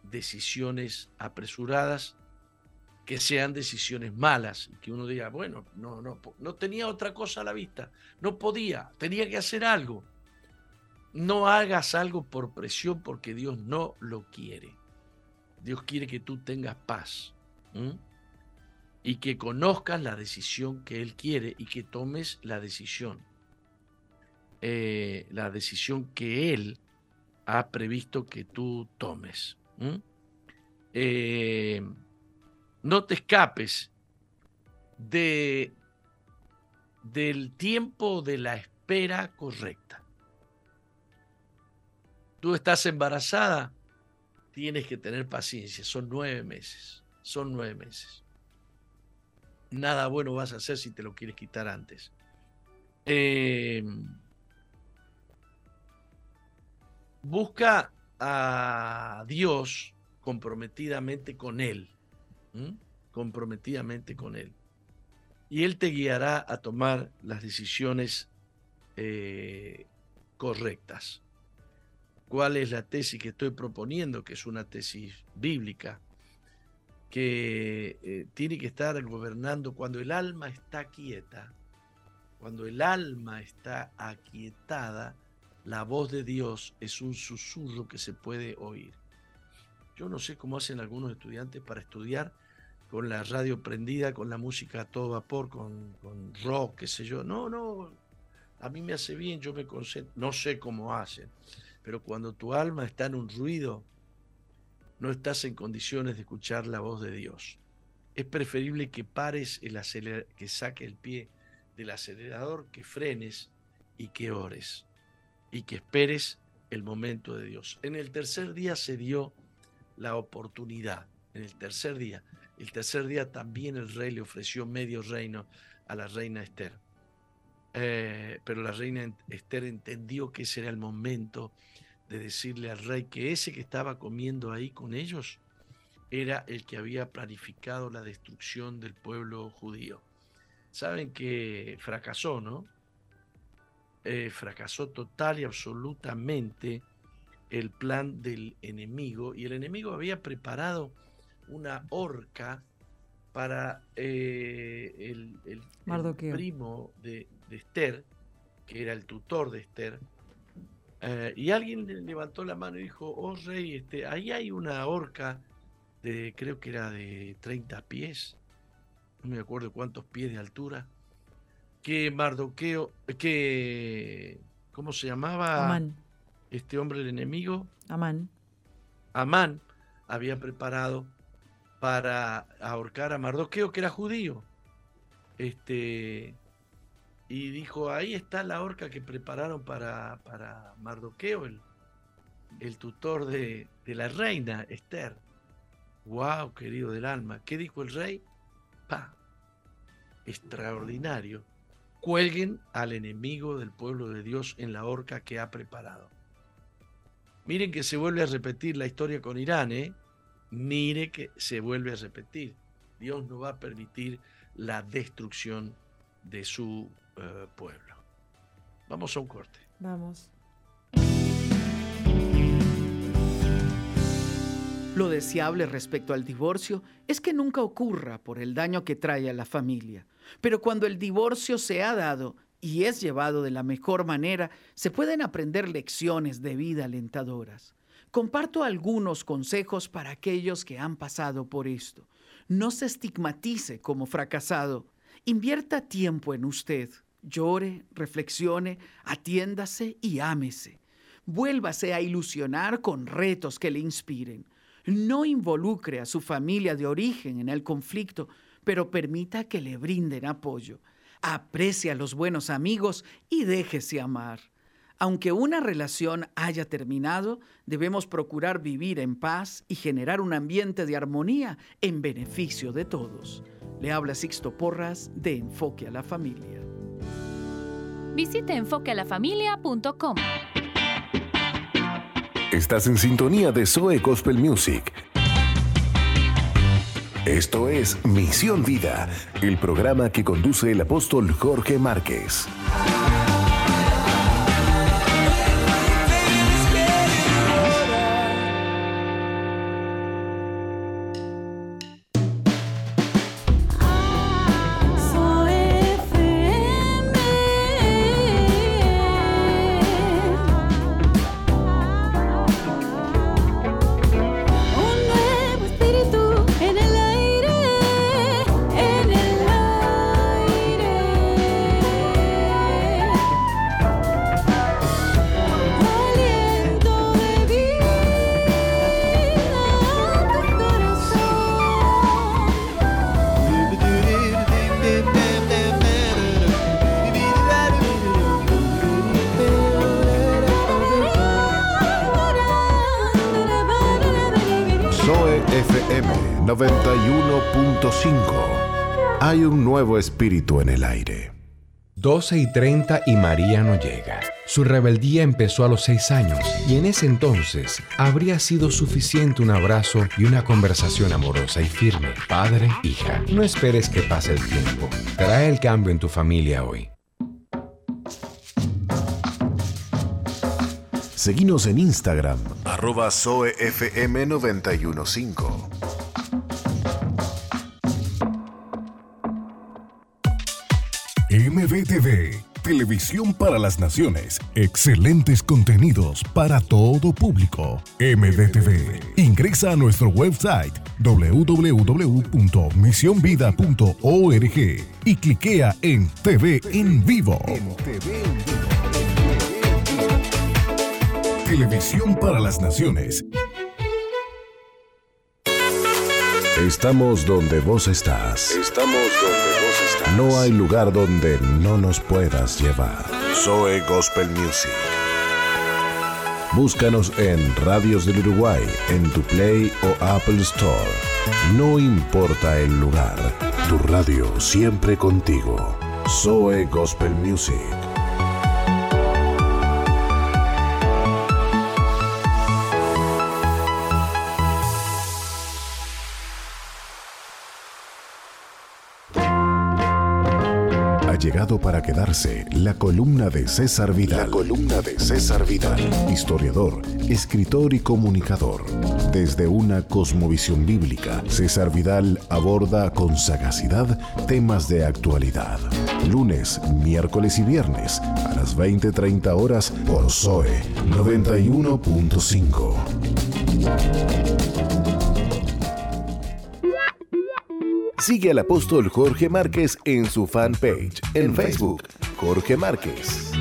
decisiones apresuradas que sean decisiones malas, que uno diga, bueno, no, no, no tenía otra cosa a la vista, no podía, tenía que hacer algo. No hagas algo por presión porque Dios no lo quiere. Dios quiere que tú tengas paz y que conozcas la decisión que Él quiere y que tomes la decisión. eh, la decisión que Él ha previsto que tú tomes. Eh, no te escapes de, del tiempo de la espera correcta. Tú estás embarazada, tienes que tener paciencia. Son nueve meses. Son nueve meses. Nada bueno vas a hacer si te lo quieres quitar antes. Eh, busca a Dios comprometidamente con Él. Comprometidamente con Él. Y Él te guiará a tomar las decisiones eh, correctas. ¿Cuál es la tesis que estoy proponiendo? Que es una tesis bíblica, que eh, tiene que estar gobernando cuando el alma está quieta, cuando el alma está aquietada, la voz de Dios es un susurro que se puede oír. Yo no sé cómo hacen algunos estudiantes para estudiar con la radio prendida, con la música a todo vapor, con, con rock, qué sé yo. No, no, a mí me hace bien, yo me concentro, no sé cómo hacen, pero cuando tu alma está en un ruido, no estás en condiciones de escuchar la voz de Dios. Es preferible que pares el que saque el pie del acelerador, que frenes y que ores y que esperes el momento de Dios. En el tercer día se dio la oportunidad, en el tercer día. El tercer día también el rey le ofreció medio reino a la reina Esther. Eh, pero la reina Esther entendió que ese era el momento de decirle al rey que ese que estaba comiendo ahí con ellos era el que había planificado la destrucción del pueblo judío. Saben que fracasó, ¿no? Eh, fracasó total y absolutamente el plan del enemigo y el enemigo había preparado una horca para eh, el, el- el Mardoqueo. primo de, de Esther, que era el tutor de Esther, eh, y alguien le levantó la mano y dijo, oh rey, este, ahí hay una horca de, creo que era de 30 pies, no me acuerdo cuántos pies de altura, que Mardoqueo, que, ¿cómo se llamaba Amán, este hombre, el enemigo? Amán. Amán había preparado para ahorcar a Mardoqueo, que era judío. Este, y dijo, ahí está la horca que prepararon para, para Mardoqueo, el, el tutor de, de la reina, Esther. Wow, querido del alma. ¿Qué dijo el rey? Pa, extraordinario. Cuelguen al enemigo del pueblo de Dios en la horca que ha preparado. Miren que se vuelve a repetir la historia con Irán, ¿eh? Mire que se vuelve a repetir. Dios no va a permitir la destrucción de su eh, pueblo. Vamos a un corte. Vamos. Lo deseable respecto al divorcio es que nunca ocurra por el daño que trae a la familia. Pero cuando el divorcio se ha dado y es llevado de la mejor manera, se pueden aprender lecciones de vida alentadoras. Comparto algunos consejos para aquellos que han pasado por esto. No se estigmatice como fracasado. Invierta tiempo en usted. Llore, reflexione, atiéndase y ámese. Vuélvase a ilusionar con retos que le inspiren. No involucre a su familia de origen en el conflicto, pero permita que le brinden apoyo. Aprecie a los buenos amigos y déjese amar. Aunque una relación haya terminado, debemos procurar vivir en paz y generar un ambiente de armonía en beneficio de todos. Le habla Sixto Porras de Enfoque a la Familia. Visite enfoquealafamilia.com. Estás en sintonía de Zoe Gospel Music. Esto es Misión Vida, el programa que conduce el apóstol Jorge Márquez. espíritu en el aire. 12 y 30 y María no llega. Su rebeldía empezó a los 6 años y en ese entonces habría sido suficiente un abrazo y una conversación amorosa y firme. Padre, hija, no esperes que pase el tiempo. Trae el cambio en tu familia hoy. Seguimos en Instagram. Arroba zoefm915. Televisión para las Naciones. Excelentes contenidos para todo público. MBTV. Ingresa a nuestro website www.misionvida.org y cliquea en TV en vivo. Televisión para las Naciones. Estamos donde vos estás. Estamos donde vos estás. No hay lugar donde no nos puedas llevar. Zoe Gospel Music. Búscanos en Radios del Uruguay, en tu Play o Apple Store. No importa el lugar, tu radio siempre contigo. Zoe Gospel Music. Ha llegado para quedarse la columna de César Vidal. La columna de César Vidal. Historiador, escritor y comunicador. Desde una cosmovisión bíblica, César Vidal aborda con sagacidad temas de actualidad. Lunes, miércoles y viernes a las 20:30 horas por Zoe 91.5. Sigue al apóstol Jorge Márquez en su fanpage en Facebook, Jorge Márquez.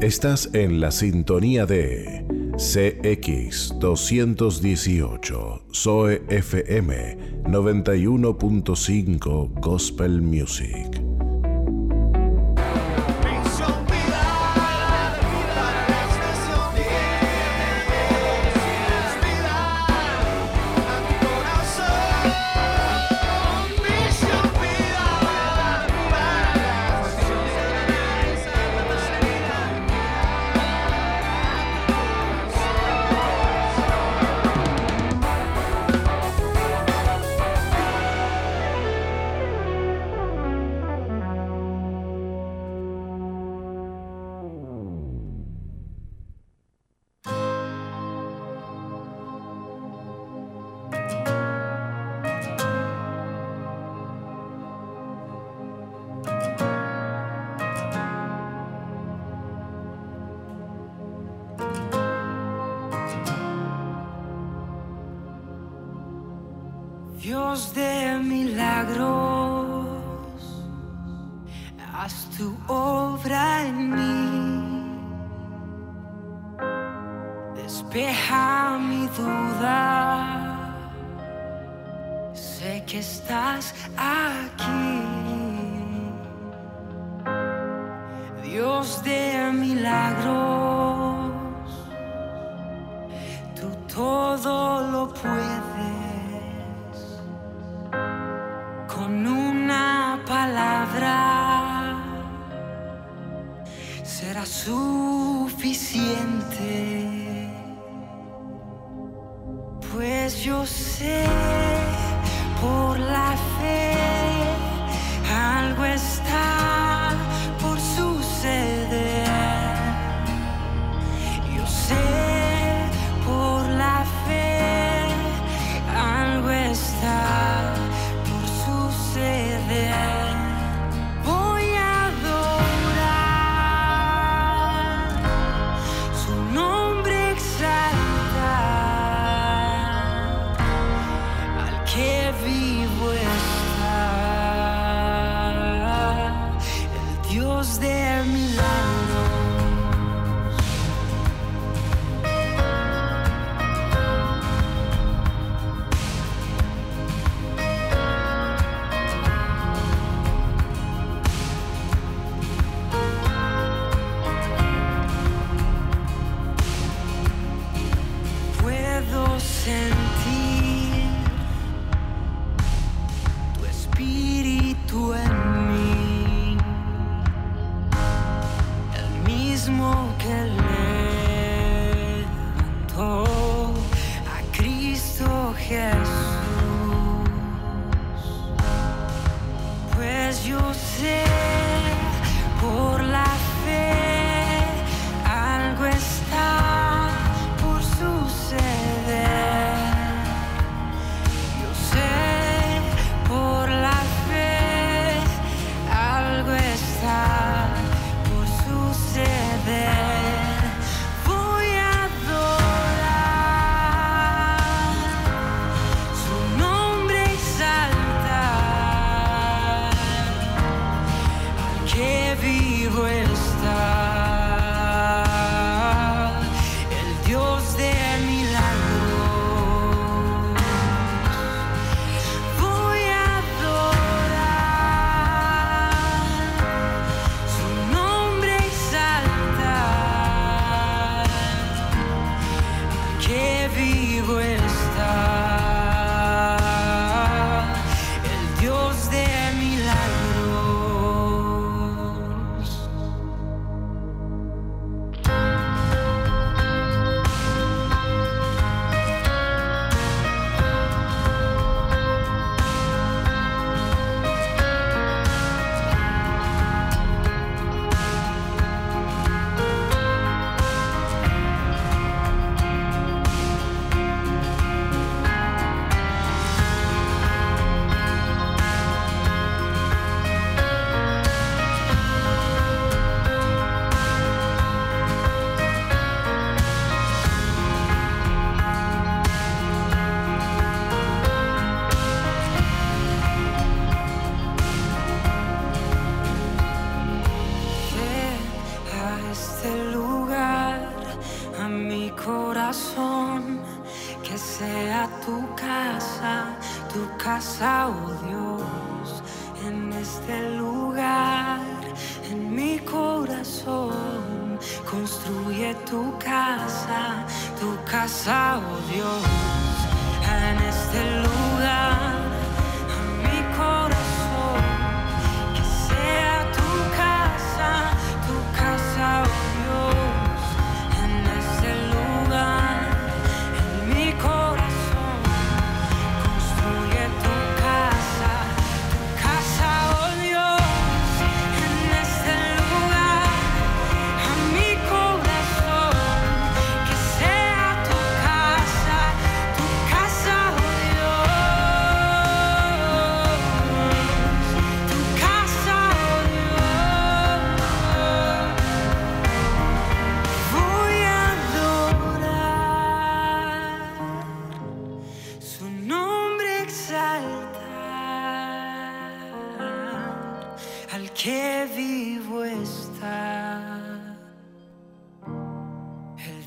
Estás en la sintonía de CX 218, Zoe FM 91.5 Gospel Music.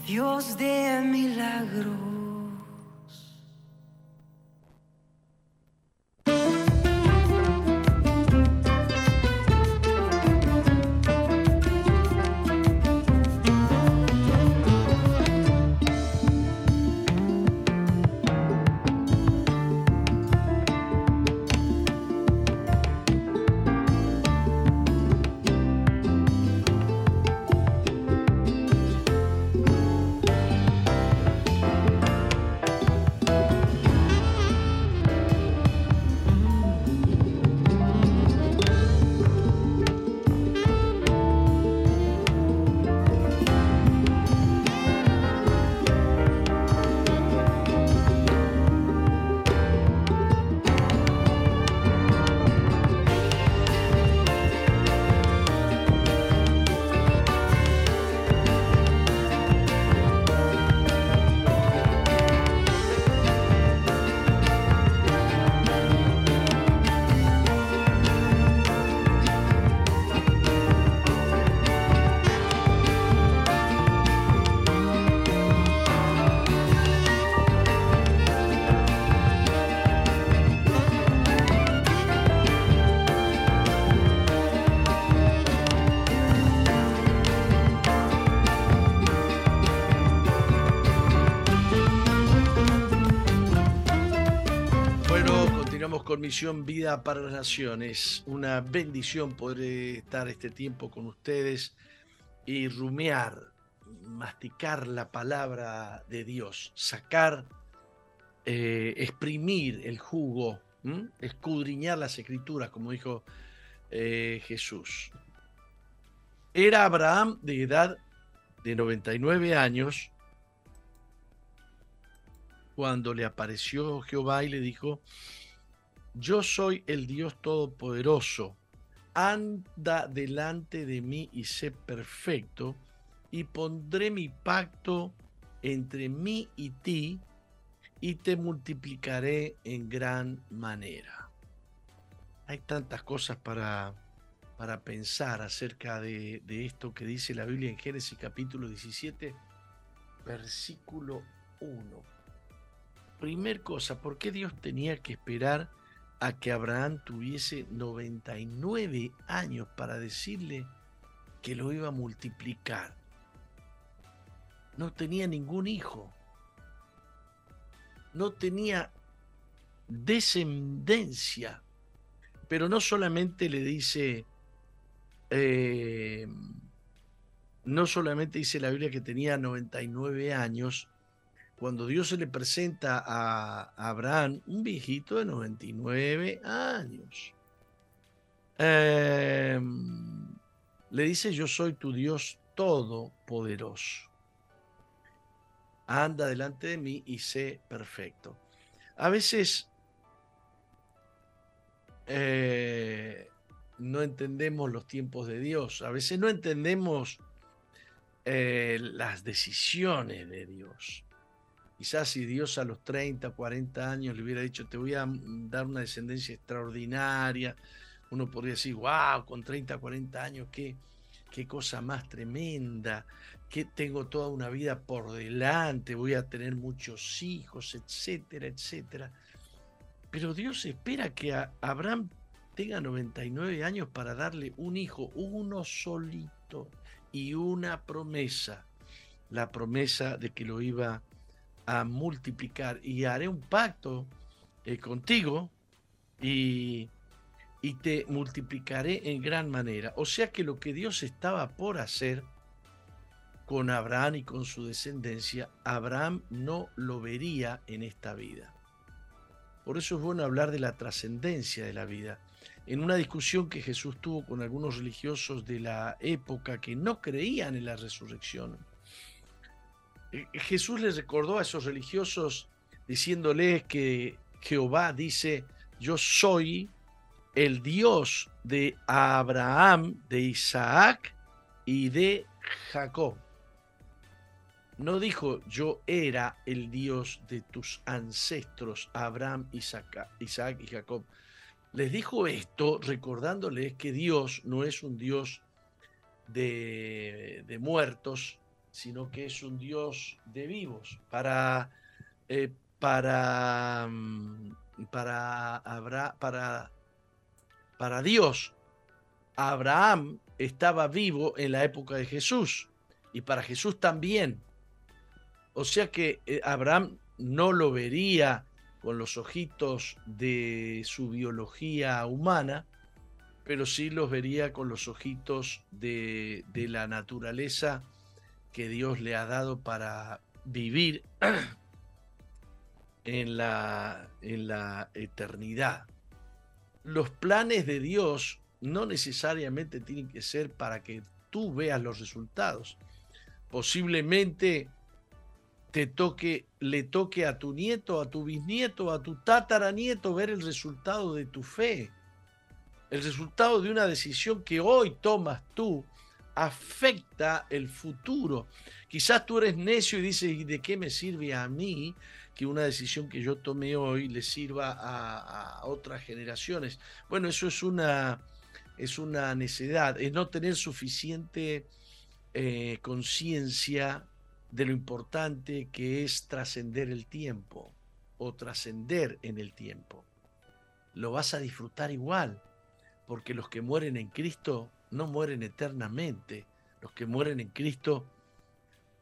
Dios de milagros. Vida para las Naciones. Una bendición poder estar este tiempo con ustedes y rumear, masticar la palabra de Dios, sacar, eh, exprimir el jugo, escudriñar las escrituras, como dijo eh, Jesús. Era Abraham de edad de 99 años cuando le apareció Jehová y le dijo, yo soy el Dios Todopoderoso, anda delante de mí y sé perfecto, y pondré mi pacto entre mí y ti, y te multiplicaré en gran manera. Hay tantas cosas para, para pensar acerca de, de esto que dice la Biblia en Génesis capítulo 17, versículo 1 primer cosa, ¿por qué Dios tenía que esperar a que Abraham tuviese 99 años para decirle que lo iba a multiplicar? No tenía ningún hijo. No tenía descendencia. Pero no solamente le dice, eh, no solamente dice la Biblia que tenía 99 años, cuando Dios se le presenta a Abraham, un viejito de 99 años, eh, le dice, yo soy tu Dios todopoderoso. Anda delante de mí y sé perfecto. A veces eh, no entendemos los tiempos de Dios, a veces no entendemos eh, las decisiones de Dios. Quizás si Dios a los 30, 40 años le hubiera dicho, te voy a dar una descendencia extraordinaria, uno podría decir, wow, con 30, 40 años, qué, qué cosa más tremenda, que tengo toda una vida por delante, voy a tener muchos hijos, etcétera, etcétera. Pero Dios espera que a Abraham tenga 99 años para darle un hijo, uno solito, y una promesa, la promesa de que lo iba a multiplicar y haré un pacto eh, contigo y, y te multiplicaré en gran manera. O sea que lo que Dios estaba por hacer con Abraham y con su descendencia, Abraham no lo vería en esta vida. Por eso es bueno hablar de la trascendencia de la vida. En una discusión que Jesús tuvo con algunos religiosos de la época que no creían en la resurrección, Jesús les recordó a esos religiosos diciéndoles que Jehová dice, yo soy el Dios de Abraham, de Isaac y de Jacob. No dijo, yo era el Dios de tus ancestros, Abraham, Isaac, Isaac y Jacob. Les dijo esto recordándoles que Dios no es un Dios de, de muertos, sino que es un Dios de vivos. Para, eh, para, mm, para, para, Dios, Abraham estaba vivo en la época de Jesús y para Jesús también. O sea que eh, Abraham no lo vería con los ojitos de su biología humana, pero sí los vería con los ojitos de, de la naturaleza que Dios le ha dado para vivir [CLEARS THROAT] en la, en la eternidad. Los planes de Dios no necesariamente tienen que ser para que tú veas los resultados. Posiblemente te toque, le toque a tu nieto, a tu bisnieto, a tu tataranieto ver el resultado de tu fe. El resultado de una decisión que hoy tomas tú afecta el futuro. Quizás tú eres necio y dices, ¿y de qué me sirve a mí que una decisión que yo tomé hoy le sirva a, otras generaciones? Bueno, eso es una, es una necedad, es no tener suficiente eh, conciencia de lo importante que es trascender el tiempo o trascender en el tiempo. Lo vas a disfrutar igual, porque los que mueren en Cristo no mueren eternamente. Los que mueren en Cristo,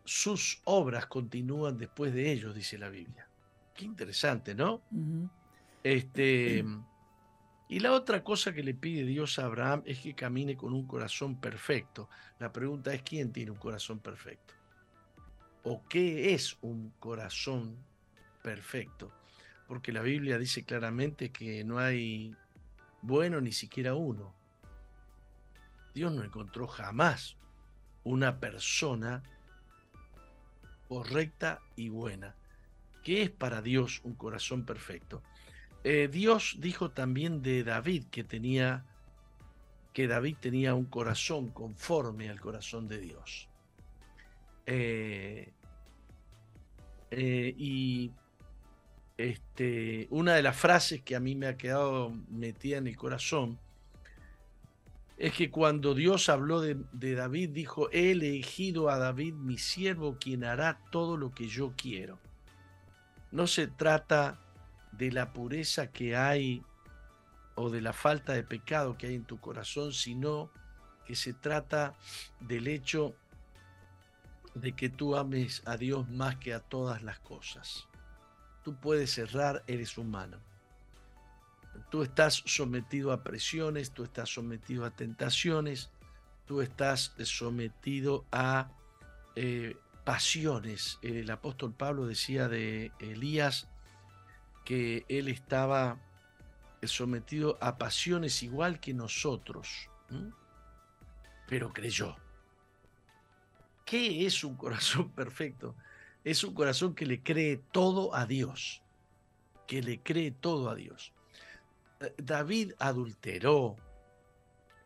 sus obras continúan después de ellos, dice la Biblia. Qué interesante, ¿no? Este, y la otra cosa que le pide Dios a Abraham es que camine con un corazón perfecto. La pregunta es, ¿quién tiene un corazón perfecto? ¿O qué es un corazón perfecto? Porque la Biblia dice claramente que no hay bueno ni siquiera uno. Dios no encontró jamás una persona correcta y buena. ¿Qué es para Dios un corazón perfecto? Eh, Dios dijo también de David que tenía que David tenía un corazón conforme al corazón de Dios. Eh, eh, y este, una de las frases que a mí me ha quedado metida en el corazón es que cuando Dios habló de, David, dijo, he elegido a David mi siervo, quien hará todo lo que yo quiero. No se trata de la pureza que hay o de la falta de pecado que hay en tu corazón, sino que se trata del hecho de que tú ames a Dios más que a todas las cosas. Tú puedes errar, eres humano. Tú estás sometido a presiones, tú estás sometido a tentaciones, tú estás sometido a eh, pasiones. El apóstol Pablo decía de Elías que él estaba sometido a pasiones igual que nosotros, pero creyó. ¿Qué es un corazón [LAUGHS] perfecto? Es un corazón que le cree todo a Dios, que le cree todo a Dios. David adulteró,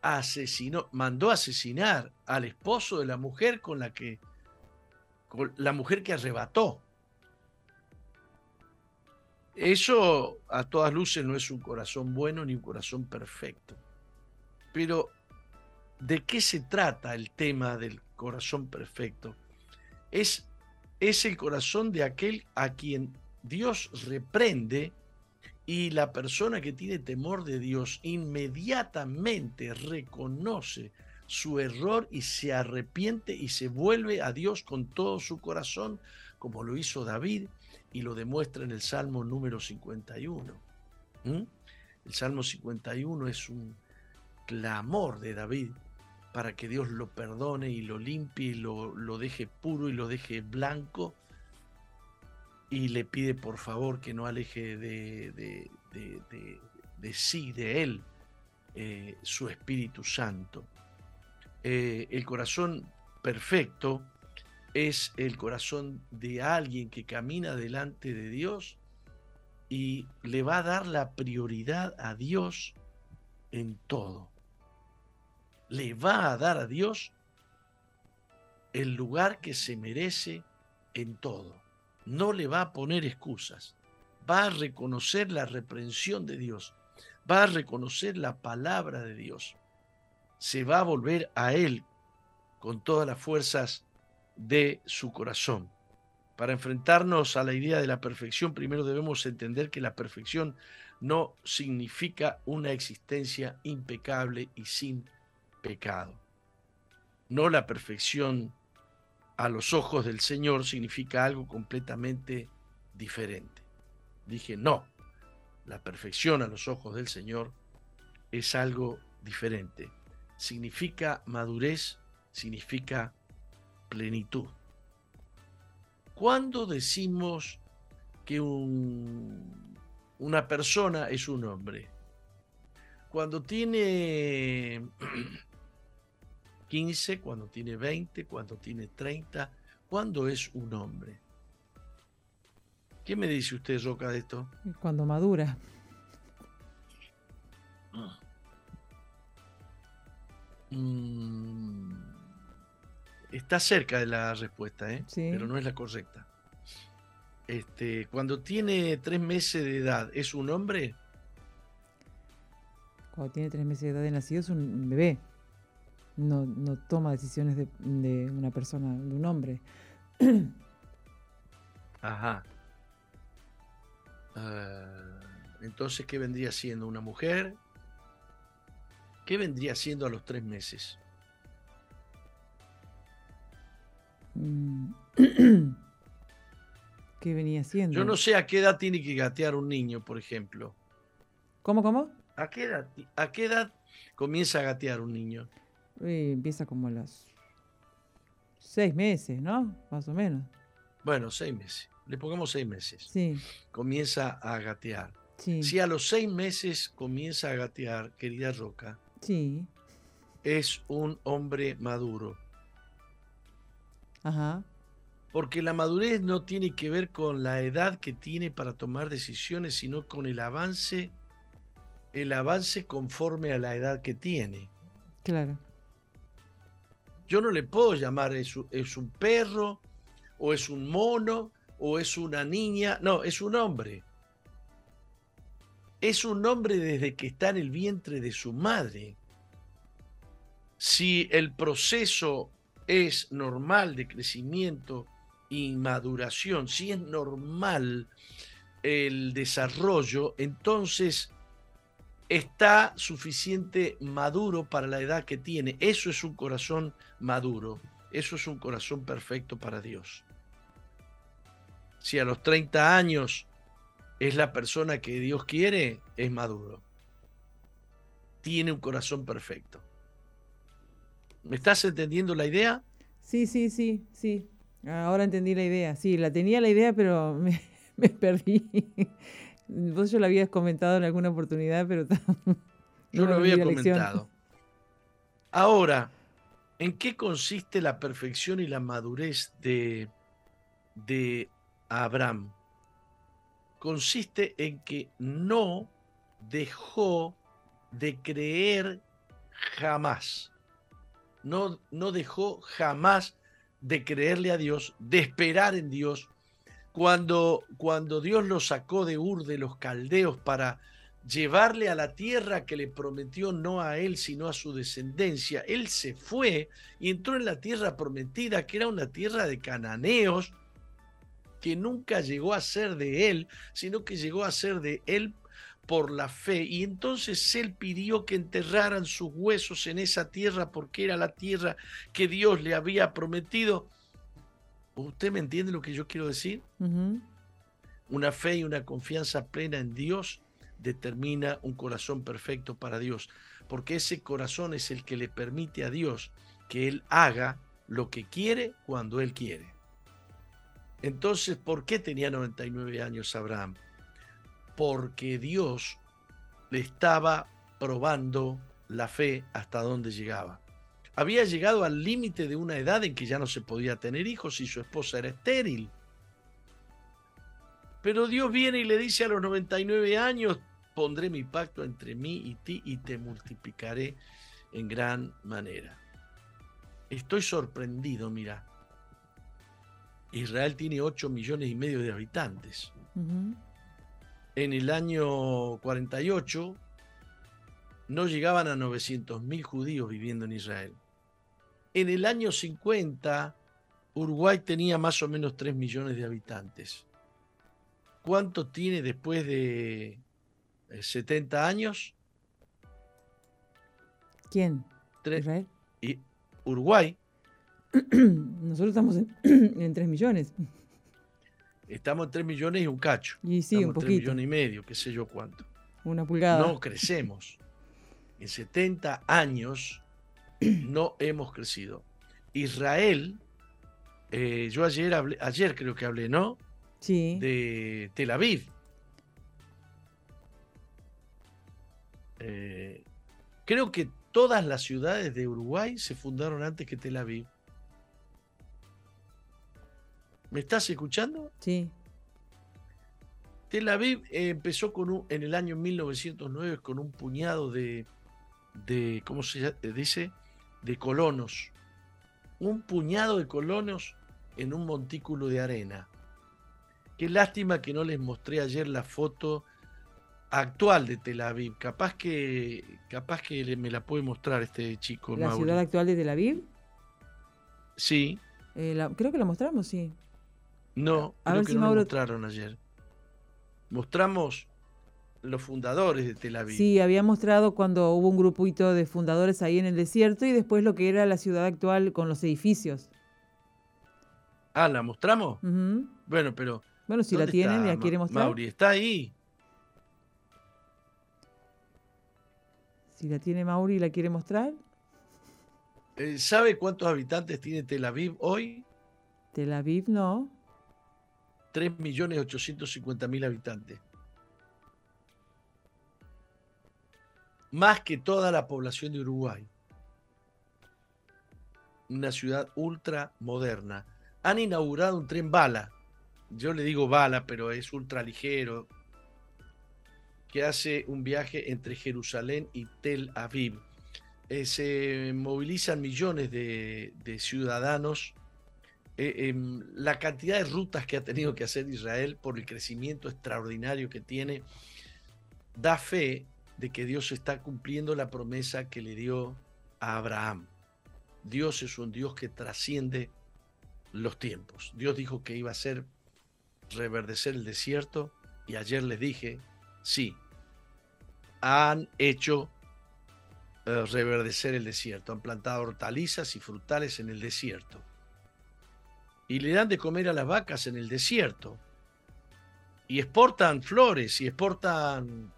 asesinó, mandó asesinar al esposo de la mujer con la que, la mujer que arrebató. Eso a todas luces no es un corazón bueno ni un corazón perfecto. Pero, ¿de qué se trata el tema del corazón perfecto? Es, es el corazón de aquel a quien Dios reprende y la persona que tiene temor de Dios inmediatamente reconoce su error y se arrepiente y se vuelve a Dios con todo su corazón, como lo hizo David y lo demuestra en el Salmo número 51. ¿Mm? El Salmo 51 es un clamor de David para que Dios lo perdone y lo limpie y lo, lo deje puro y lo deje blanco y le pide por favor que no aleje de, de, de, sí, de él, eh, su Espíritu Santo. Eh, el corazón perfecto es el corazón de alguien que camina delante de Dios y le va a dar la prioridad a Dios en todo. Le va a dar a Dios el lugar que se merece en todo. No le va a poner excusas. Va a reconocer la reprensión de Dios. Va a reconocer la palabra de Dios. Se va a volver a Él con todas las fuerzas de su corazón. Para enfrentarnos a la idea de la perfección, primero debemos entender que la perfección no significa una existencia impecable y sin pecado. No la perfección a los ojos del Señor significa algo completamente diferente. Dije, no, la perfección a los ojos del Señor es algo diferente. Significa madurez, significa plenitud. ¿Cuándo decimos que un, una persona es un hombre? Cuando tiene 15, cuando tiene 20, cuando tiene 30, ¿cuándo es un hombre? ¿Qué me dice usted, Roca, de esto? Cuando madura. Mm, está cerca de la respuesta, ¿eh? Sí. pero no es la correcta. Este, cuando tiene tres meses de edad, ¿es un hombre? Cuando tiene tres meses de edad de nacido es un bebé. No, no toma decisiones de, de una persona, de un hombre. [CLEARS THROAT] Ajá. Ah, entonces, ¿qué vendría siendo una mujer? ¿Qué vendría siendo a los tres meses? Mm. [CLEARS THROAT] ¿Qué venía haciendo? Yo no sé a qué edad tiene que gatear un niño, por ejemplo. ¿Cómo, cómo? ¿A qué edad, a qué edad comienza a gatear un niño? Eh, empieza como a los seis meses, ¿no? Más o menos. Bueno, seis meses. Le pongamos seis meses. Sí, Comienza a gatear. sí, Si a los seis meses comienza a gatear, querida Roca, sí. es un hombre maduro. Ajá. Porque la madurez no tiene que ver con la edad que tiene para tomar decisiones, sino con el avance, el avance conforme a la edad que tiene. Claro. Yo no le puedo llamar es, un- es un perro, o es un mono, o es una niña. No, es un hombre. Es un hombre desde que está en el vientre de su madre. Si el proceso es normal de crecimiento y maduración, si es normal el desarrollo, entonces está suficiente maduro para la edad que tiene. Eso es un corazón maduro. Eso es un corazón perfecto para Dios. Si a los 30 años es la persona que Dios quiere, es maduro. Tiene un corazón perfecto. ¿Me estás entendiendo la idea? Sí, sí, sí, sí. Ahora entendí la idea. Sí, la tenía la idea, pero [LAUGHS] me, me perdí. Vos yo la habías comentado en alguna oportunidad, pero [LAUGHS] Yo lo había lección. comentado. Ahora, ¿en qué consiste la perfección y la madurez de, de Abraham? Consiste en que no dejó de creer jamás. No, no dejó jamás de creerle a Dios, de esperar en Dios. Cuando, cuando Dios lo sacó de Ur de los caldeos para llevarle a la tierra que le prometió no a él, sino a su descendencia. Él se fue y entró en la tierra prometida, que era una tierra de cananeos, que nunca llegó a ser de él, sino que llegó a ser de él por la fe. Y entonces él pidió que enterraran sus huesos en esa tierra porque era la tierra que Dios le había prometido. ¿Usted me entiende lo que yo quiero decir? Una fe y una confianza plena en Dios determina un corazón perfecto para Dios, porque ese corazón es el que le permite a Dios que Él haga lo que quiere cuando Él quiere. Entonces, ¿por qué tenía 99 años Abraham? Porque Dios le estaba probando la fe hasta dónde llegaba. Había llegado al límite de una edad en que ya no se podía tener hijos y su esposa era estéril. Pero Dios viene y le dice a los 99 años, pondré mi pacto entre mí y ti y te multiplicaré en gran manera. Estoy sorprendido, mira. Israel tiene 8 millones y medio de habitantes. En el año 48 no llegaban a 900 mil judíos viviendo en Israel. En el año 50 Uruguay tenía más o menos 3 millones de habitantes. ¿Cuánto tiene después de eh, 70 años? ¿Quién? Israel. Y Uruguay, [CLEARS THROAT] Nosotros estamos en, [CLEARS THROAT] en 3 millones. estamos en 3 millones y un cacho. Y sí, estamos un en 3 poquito. millones y medio, qué sé yo cuánto. Una pulgada. No crecemos. En 70 años no hemos crecido. Israel, eh, yo ayer hablé, ayer creo que hablé, ¿no? Sí. De Tel Aviv. Eh, creo que todas las ciudades de Uruguay se fundaron antes que Tel Aviv. ¿Me estás escuchando? Sí. Tel Aviv eh, empezó con un- en el año 1909 con un puñado de, de ¿cómo se dice? De colonos. Un puñado de colonos en un montículo de arena. Qué lástima que no les mostré ayer la foto actual de Tel Aviv. Capaz que, capaz que me la puede mostrar este chico. La Mauri. ciudad actual de Tel Aviv. Sí, eh, la- creo que la mostramos, sí. no, A creo ver que si no la Mauro- mostraron ayer. Mostramos los fundadores de Tel Aviv. Sí, había mostrado cuando hubo un grupito de fundadores ahí en el desierto y después lo que era la ciudad actual con los edificios. Ah, ¿la mostramos? Bueno, pero. Bueno, si la ¿dónde tienen la quiere mostrar. Mauri, está ahí. Si la tiene Mauri y la quiere mostrar. Eh, ¿Sabe cuántos habitantes tiene Tel Aviv hoy? Tel Aviv no. 3.850.000 habitantes. Más que toda la población de Uruguay. Una ciudad ultra moderna. Han inaugurado un tren bala. Yo le digo bala, pero es ultra ligero. Que hace un viaje entre Jerusalén y Tel Aviv. Eh, se movilizan millones de, de ciudadanos eh, em, la cantidad de rutas que ha tenido que hacer Israel por el crecimiento extraordinario que tiene, da fe de que Dios está cumpliendo la promesa que le dio a Abraham. Dios es un Dios que trasciende los tiempos. Dios dijo que iba a hacer reverdecer el desierto y ayer les dije, sí, han hecho eh, reverdecer el desierto, han plantado hortalizas y frutales en el desierto y le dan de comer a las vacas en el desierto. Y exportan flores y exportan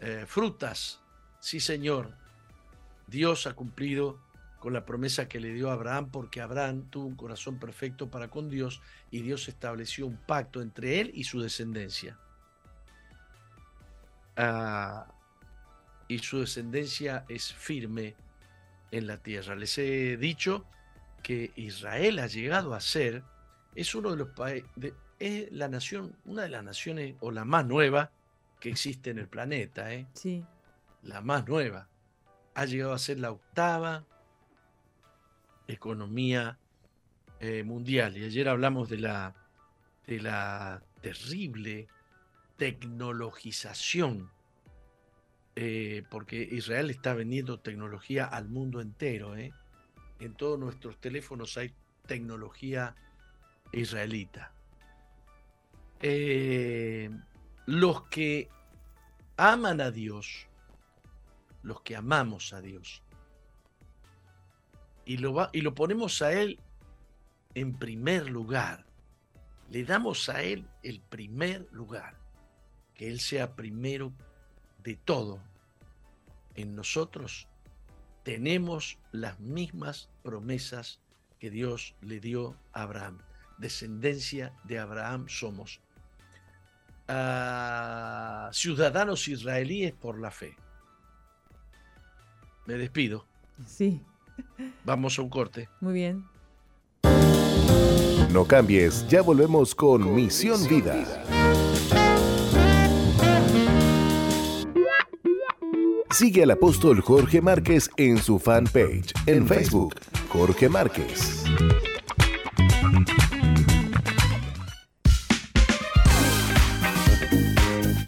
eh, frutas. Sí, Señor. Dios ha cumplido con la promesa que le dio a Abraham porque Abraham tuvo un corazón perfecto para con Dios y Dios estableció un pacto entre él y su descendencia. Ah, y su descendencia es firme en la tierra. Les he dicho que Israel ha llegado a ser, es uno de los países, es la nación, una de las naciones, o la más nueva que existe en el planeta, ¿eh? Sí. la más nueva. Ha llegado a ser la octava economía eh, mundial. Y ayer hablamos de la, de la terrible tecnologización, eh, porque Israel está vendiendo tecnología al mundo entero. ¿eh? En todos nuestros teléfonos hay tecnología israelita. Eh, los que aman a Dios, los que amamos a Dios, y lo, va- y lo ponemos a Él en primer lugar, le damos a Él el primer lugar, que Él sea primero de todo en nosotros, tenemos las mismas promesas que Dios le dio a Abraham. Descendencia de Abraham somos. Ah, ciudadanos israelíes por la fe. Me despido. Sí, Vamos a un corte. muy bien. No cambies, ya volvemos con Misión Vida. Sigue al apóstol Jorge Márquez en su fanpage en Facebook, Jorge Márquez.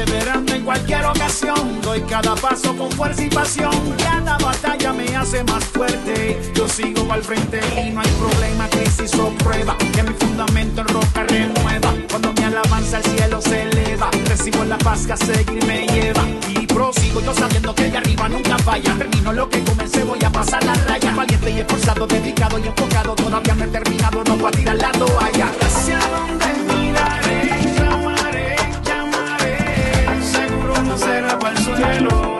Perseverando en cualquier ocasión. Doy cada paso con fuerza y pasión. Cada batalla me hace más fuerte. Yo sigo al frente y no hay problema, crisis o prueba. Que mi fundamento en roca renueva. Cuando mi alabanza al cielo se eleva, recibo la paz que a seguir me lleva. Y prosigo yo sabiendo que de arriba nunca falla. Termino lo que comencé, voy a pasar la raya. Valiente y esforzado, dedicado y enfocado. Todavía no he terminado, no voy a tirar la toalla. Hacia donde miraré, No será para el suelo.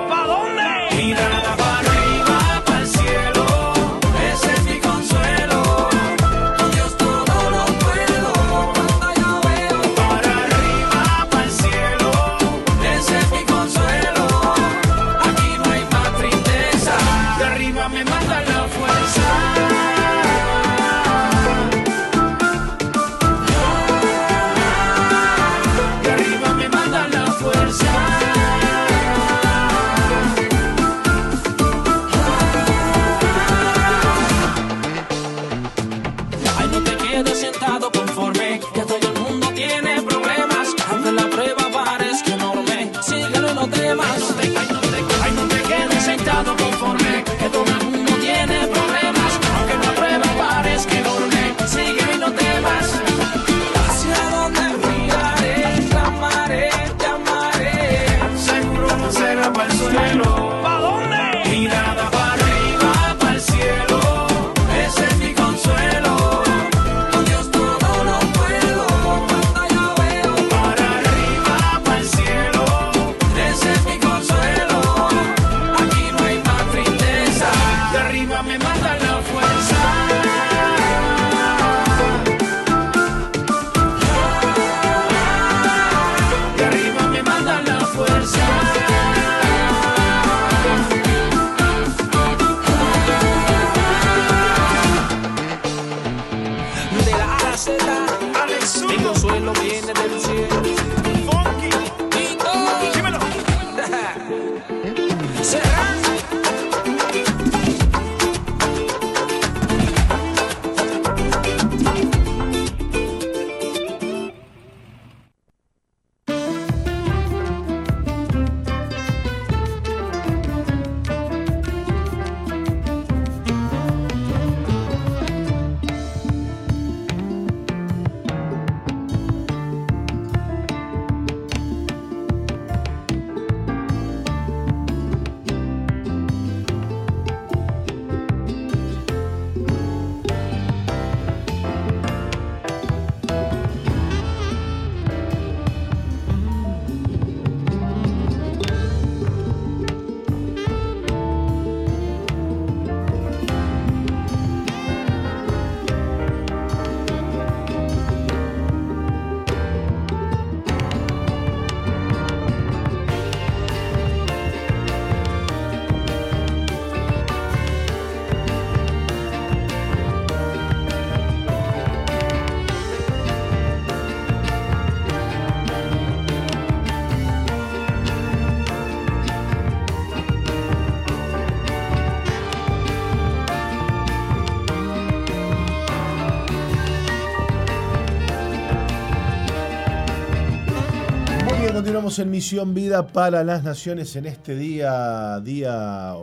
En Misión Vida para las Naciones en este día, día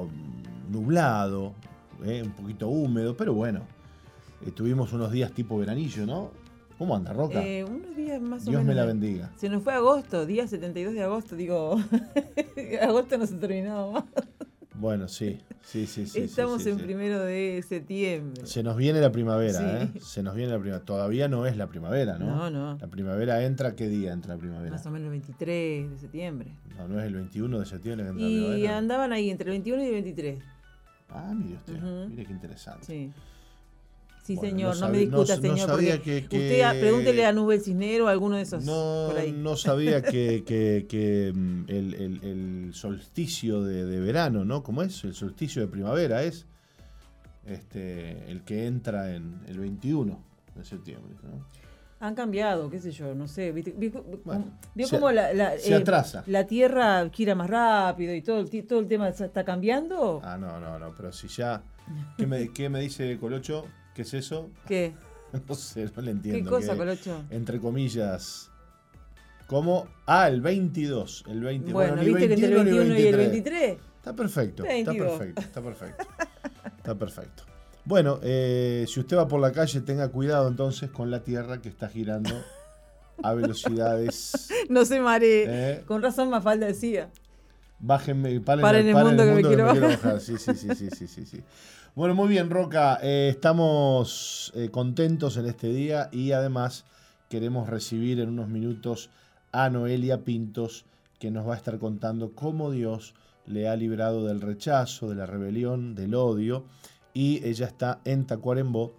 nublado, eh, un poquito húmedo, pero bueno, eh, tuvimos unos días tipo veranillo, ¿no? ¿Cómo anda, Roca? Eh, unos días más o Dios menos. me la bendiga. Se nos fue agosto, día 72 de agosto, digo. [LAUGHS] agosto no se ha terminado más. Bueno, sí, sí, sí, sí. Estamos sí, en primero de septiembre. Se nos viene la primavera. ¿eh? Se nos viene la primavera. Todavía no es la primavera, ¿no? No, no. La primavera entra, ¿qué día entra la primavera? Más o menos el 23 de septiembre. No, no es el 21 de septiembre que entra la Y andaban ahí entre el 21 y el 23. Ah, mire usted, mire qué interesante. Sí. Sí, Bueno, señor, no no, me discuta, no señor. sabía porque que- que- Usted pregúntele a Nube el Cisnero o a alguno de esos No, por ahí. no sabía [LAUGHS] que, mm, el, el- el solsticio de, de verano, ¿no? ¿Cómo es? El solsticio de primavera es este, el que entra en el 21 de septiembre, ¿no? Han cambiado, qué sé yo, no sé. ¿Viste? Vi- ¿Vio cómo la, la, eh, atrasa. la Tierra gira más rápido y todo el, todo el tema está cambiando? Ah, no, no, no, pero si ya... ¿Qué me, qué me dice Colocho? ¿Qué es eso? ¿Qué? [LAUGHS] No sé, no le entiendo. cosa, que, Colocho? Entre comillas... ¿Cómo? Ah, el 22. El 20, Bueno, ¿viste que entre el 21 ni 21 y el 23? Está perfecto, está 22. perfecto, está perfecto. Está perfecto. Bueno, eh, si usted va por la calle, tenga cuidado entonces con la Tierra que está girando a velocidades. [LAUGHS] No se maree. Eh. Con razón Mafalda decía. Bájenme, paren, Paren el paren mundo que me quiero bajar. Sí, sí, sí, sí, sí, sí, sí. Bueno, muy bien, Roca. eh, estamos eh, contentos en este día y además queremos recibir en unos minutos a Noelia Pintos, que nos va a estar contando cómo Dios le ha librado del rechazo, de la rebelión, del odio. Y ella está en Tacuarembó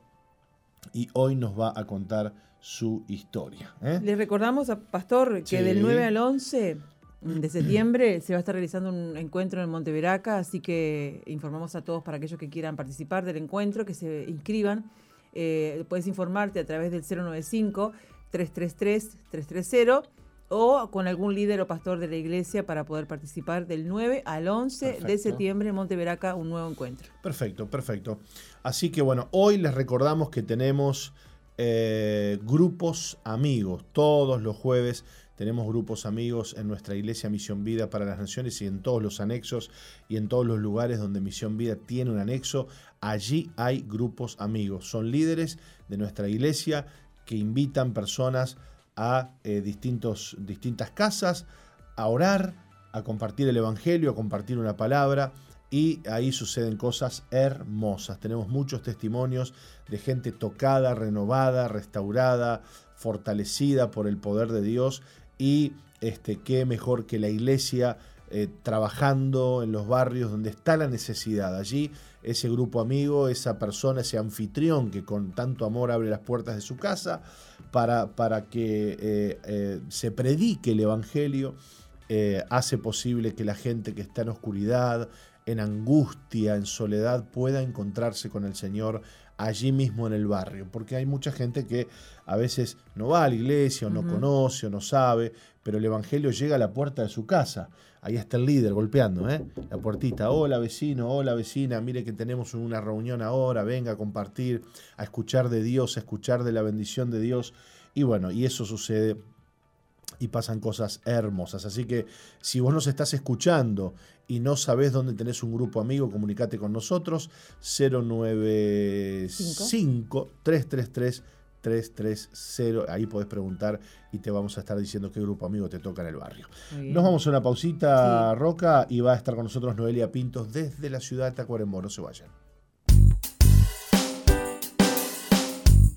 y hoy nos va a contar su historia. ¿eh? Les recordamos a Pastor que Sí. del 9 al 11 de septiembre se va a estar realizando un encuentro en Monteveraca, así que informamos a todos para aquellos que quieran participar del encuentro, que se inscriban. Eh, puedes informarte a través del 095-333-330 o con algún líder o pastor de la iglesia para poder participar del 9 al 11 de septiembre en Monteveraca, un nuevo encuentro. Perfecto, perfecto. Así que bueno, hoy les recordamos que tenemos eh, grupos amigos. Todos los jueves tenemos grupos amigos en nuestra iglesia Misión Vida para las Naciones y en todos los anexos y en todos los lugares donde Misión Vida tiene un anexo. Allí hay grupos amigos. Son líderes de nuestra iglesia que invitan personas a eh, distintos, distintas casas a orar, a compartir el Evangelio, a compartir una palabra y ahí suceden cosas hermosas. Tenemos muchos testimonios de gente tocada, renovada, restaurada, fortalecida por el poder de Dios y este, qué mejor que la iglesia eh, trabajando en los barrios donde está la necesidad. Allí ese grupo amigo, esa persona, ese anfitrión que con tanto amor abre las puertas de su casa para, para que eh, eh, se predique el Evangelio, hace posible que la gente que está en oscuridad, en angustia, en soledad, pueda encontrarse con el Señor allí mismo en el barrio. Porque hay mucha gente que a veces no va a la iglesia o no conoce o no sabe, pero el Evangelio llega a la puerta de su casa. Ahí está el líder golpeando, ¿eh? La puertita. Hola vecino, hola vecina, mire que tenemos una reunión ahora, venga a compartir, a escuchar de Dios, a escuchar de la bendición de Dios. Y bueno, y eso sucede y pasan cosas hermosas. Así que si vos nos estás escuchando y no sabés dónde tenés un grupo amigo, comunicate con nosotros 095 333 330. Ahí podés preguntar y te vamos a estar diciendo qué grupo amigo te toca en el barrio. Nos vamos a una pausita, Roca, y va a estar con nosotros Noelia Pintos desde la ciudad de Tacuarembó. No se vayan.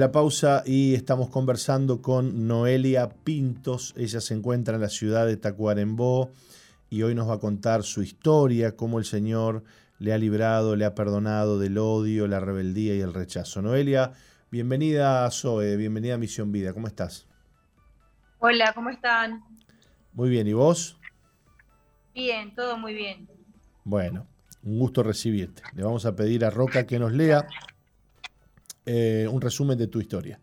La pausa y estamos conversando con Noelia Pintos. Ella se encuentra en la ciudad de Tacuarembó y hoy nos va a contar su historia, cómo el Señor le ha librado, le ha perdonado del odio, la rebeldía y el rechazo. Noelia, bienvenida a Zoe, bienvenida a Misión Vida. ¿Cómo estás? Hola, ¿cómo están? Muy bien, ¿y vos? Bien, todo muy bien. Bueno, un gusto recibirte. Le vamos a pedir a Roca que nos lea eh, un resumen de tu historia.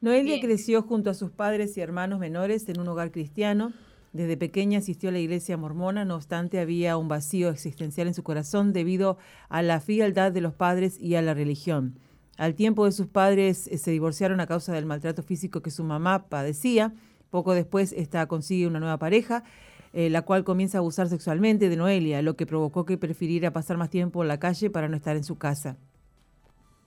Noelia creció junto a sus padres y hermanos menores en un hogar cristiano. Desde pequeña asistió a la iglesia mormona, no obstante había un vacío existencial en su corazón debido a la frialdad de los padres y a la religión. Al tiempo de sus padres eh, se divorciaron a causa del maltrato físico que su mamá padecía. Poco después esta consigue una nueva pareja, eh, la cual comienza a abusar sexualmente de Noelia, lo que provocó que prefiriera pasar más tiempo en la calle para no estar en su casa.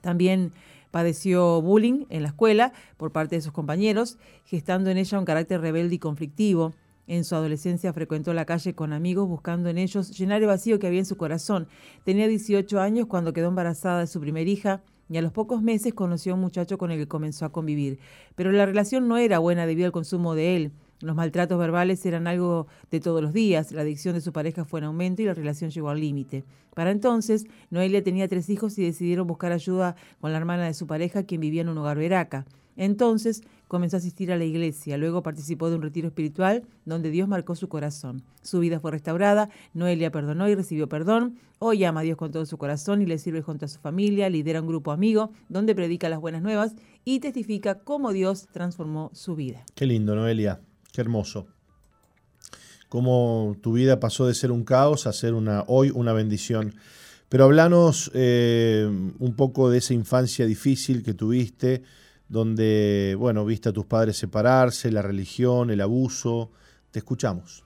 También padeció bullying en la escuela por parte de sus compañeros, gestando en ella un carácter rebelde y conflictivo. En su adolescencia frecuentó la calle con amigos buscando en ellos llenar el vacío que había en su corazón. Tenía 18 años cuando quedó embarazada de su primera hija y a los pocos meses conoció a un muchacho con el que comenzó a convivir. Pero la relación no era buena debido al consumo de él. Los maltratos verbales eran algo de todos los días, la adicción de su pareja fue en aumento y la relación llegó al límite. Para entonces, Noelia tenía tres hijos y decidieron buscar ayuda con la hermana de su pareja, quien vivía en un hogar veraca. Entonces comenzó a asistir a la iglesia, luego participó de un retiro espiritual donde Dios marcó su corazón. Su vida fue restaurada, Noelia perdonó y recibió perdón, hoy ama a Dios con todo su corazón y le sirve junto a su familia, lidera un grupo amigo donde predica las buenas nuevas y testifica cómo Dios transformó su vida. Qué lindo, Noelia. Qué hermoso. Cómo tu vida pasó de ser un caos a ser una, hoy una bendición. Pero hablanos eh, un poco de esa infancia difícil que tuviste, donde, bueno, viste a tus padres separarse, la religión, el abuso. Te escuchamos.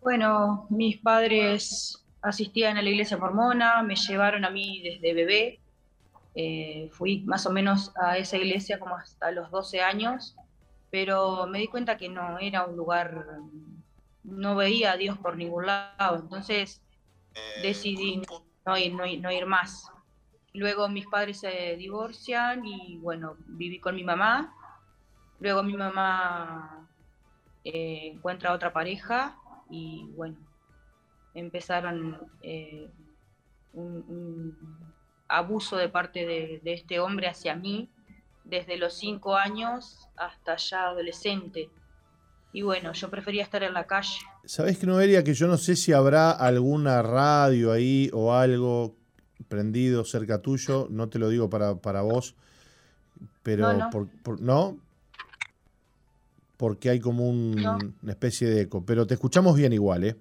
Bueno, mis padres asistían a la iglesia mormona, me llevaron a mí desde bebé. Eh, fui más o menos a esa iglesia como hasta los 12 años pero me di cuenta que no era un lugar, no veía a Dios por ningún lado, entonces decidí no ir, no no ir más. Luego mis padres se divorcian y bueno, viví con mi mamá. Luego mi mamá eh, encuentra otra pareja y bueno, empezaron eh, un, abuso de parte de, de, este hombre hacia mí desde los cinco años hasta ya adolescente. Y bueno, yo prefería estar en la calle. ¿Sabés que Noelia? Que yo no sé si habrá alguna radio ahí o algo prendido cerca tuyo, no te lo digo para, para vos, pero No, no. Por, ¿no? Porque hay como un- una especie de eco, pero te escuchamos bien igual, ¿eh?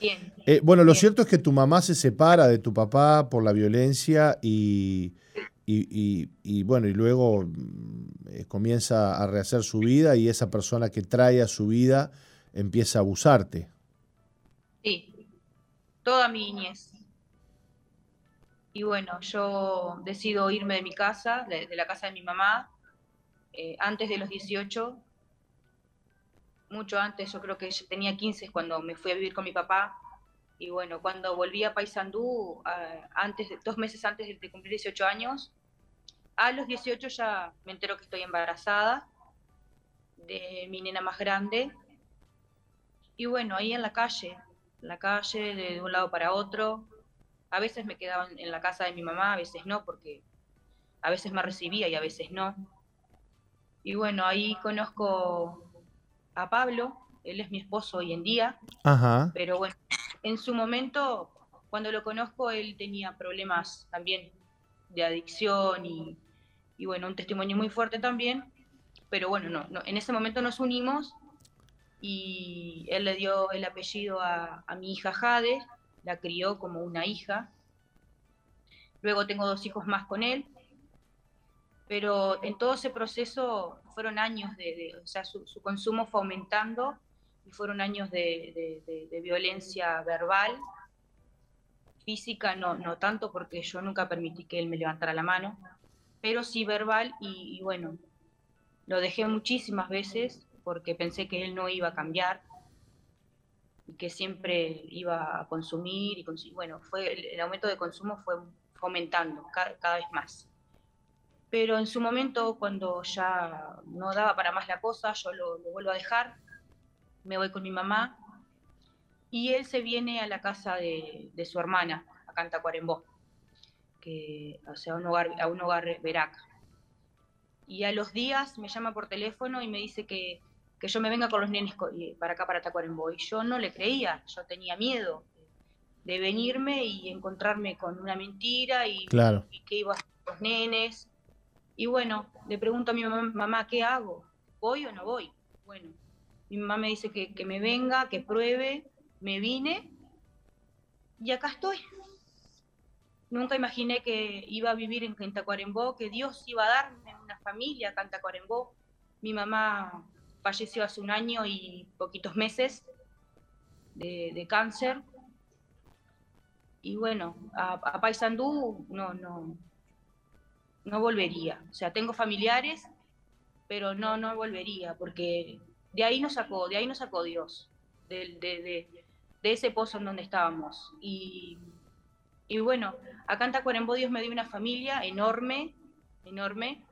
Bien. Eh, bueno, lo cierto es que tu mamá se separa de tu papá por la violencia y, y- y- y, bueno, y luego mm, comienza a rehacer su vida y esa persona que trae a su vida empieza a abusarte. Sí, toda mi niñez. Y bueno, yo decido irme de mi casa, de, la casa de mi mamá, eh, antes de los 18, mucho antes, yo creo que tenía 15 cuando me fui a vivir con mi papá. Y bueno, cuando volví a Paysandú, ah, antes de, dos meses antes de, cumplir 18 años, a los 18 ya me entero que estoy embarazada de mi nena más grande. Y bueno, ahí en la calle, en la calle, de un lado para otro. A veces me quedaba en la casa de mi mamá, a veces no, porque a veces me recibía y a veces no. Y bueno, ahí conozco a Pablo, él es mi esposo hoy en día, Ajá. pero bueno, en su momento, cuando lo conozco, él tenía problemas también de adicción y, bueno, un testimonio muy fuerte también, pero bueno, no, en ese momento nos unimos y él le dio el apellido a, a mi hija Jade, la crió como una hija. Luego tengo dos hijos más con él, pero en todo ese proceso fueron años de, de- o sea, su, su consumo fue aumentando fueron años de, violencia verbal, física no, no tanto porque yo nunca permití que él me levantara la mano, pero sí verbal y, bueno, lo dejé muchísimas veces porque pensé que él no iba a cambiar y que siempre iba a consumir y consu- bueno, fue el, aumento de consumo fue aumentando cada, cada vez más. Pero en su momento, cuando ya no daba para más la cosa, yo lo, lo vuelvo a dejar, me voy con mi mamá y él se viene a la casa de, de su hermana, acá en Tacuarembó, que, o sea, a un hogar, a un hogar veraca. Y a los días me llama por teléfono y me dice que, que yo me venga con los nenes para acá, para Tacuarembó. Y yo no le creía, yo tenía miedo de venirme y encontrarme con una mentira y, Claro. y que iba a hacer los nenes. Y bueno, le pregunto a mi mamá, mamá, ¿qué hago? ¿Voy o no voy? Bueno, mi mamá me dice que, que me venga, que pruebe, me vine y acá estoy. Nunca imaginé que iba a vivir en en Tacuarembó, que Dios iba a darme una familia acá en Tacuarembó. Mi mamá falleció hace un año y poquitos meses de, de cáncer. Y bueno, a, a Paysandú no, no, no volvería. O sea, tengo familiares, pero no, no volvería, porque de ahí nos sacó, de ahí nos sacó Dios, de, de- de ese pozo en donde estábamos. Y, y bueno, acá en Tacuarembó Dios me dio una familia enorme, enorme,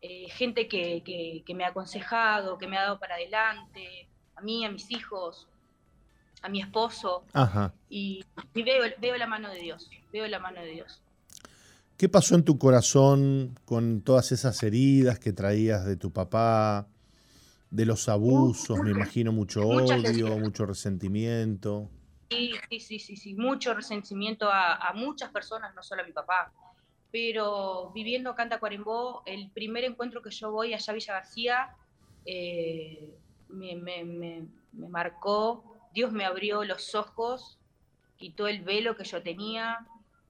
eh, gente que, que- que me ha aconsejado, que me ha dado para adelante, a mí, a mis hijos, a mi esposo, Ajá. y, y veo, veo la mano de Dios, veo la mano de Dios. ¿Qué pasó en tu corazón con todas esas heridas que traías de tu papá, de los abusos, me imagino mucho odio, mucho resentimiento? Sí, sí, sí, sí, sí, mucho resentimiento a, a muchas personas, no solo a mi papá. Pero viviendo acá en Tacuarembó, el primer encuentro que yo voy allá a Villa García eh, me, me- me- me marcó, Dios me abrió los ojos, quitó el velo que yo tenía.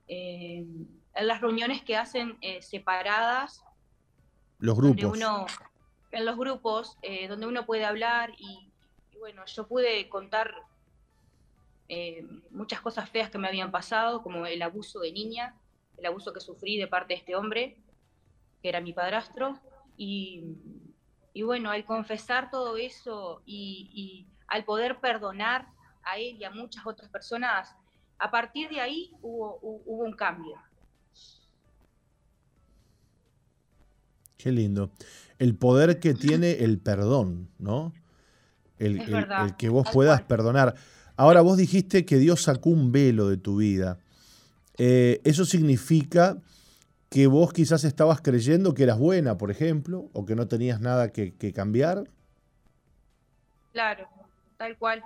eh, en las reuniones que hacen eh, separadas, Los donde grupos. uno, en los grupos, eh, donde uno puede hablar y, bueno, yo pude contar eh, muchas cosas feas que me habían pasado, como el abuso de niña, el abuso que sufrí de parte de este hombre, que era mi padrastro, y, bueno, al confesar todo eso y, al poder perdonar a él y a muchas otras personas, a partir de ahí hubo, hu- hubo un cambio. Qué lindo. El poder que tiene el perdón, ¿no? El, que vos puedas perdonar. Ahora, vos dijiste que Dios sacó un velo de tu vida. Eh, ¿Eso significa que vos quizás estabas creyendo que eras buena, por ejemplo, o que no tenías nada que, que cambiar? Claro, tal cual.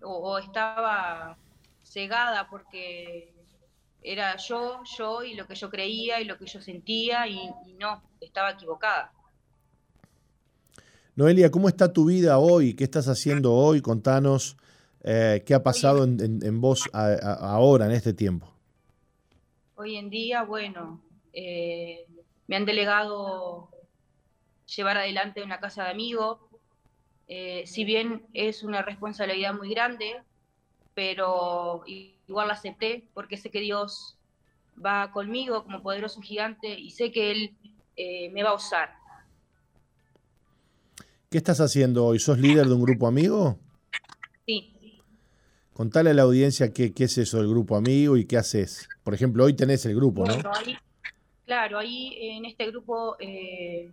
O, o estaba cegada porque era yo, yo y lo que yo creía y lo que yo sentía y, y no, estaba equivocada. Noelia, ¿cómo está tu vida hoy? ¿Qué estás haciendo hoy? Contanos eh, qué ha pasado en, en- en vos a- a- ahora, en este tiempo. Hoy en día, bueno, eh, me han delegado llevar adelante una casa de amigos. Eh, si bien es una responsabilidad muy grande, pero igual la acepté porque sé que Dios va conmigo como poderoso gigante y sé que Él eh, me va a usar. ¿Qué estás haciendo hoy? ¿Sos líder de un grupo amigo? Sí, Contale a la audiencia qué, qué es eso del grupo amigo y qué haces. Por ejemplo, hoy tenés el grupo, ¿no? Ahí, claro, ahí en este grupo eh,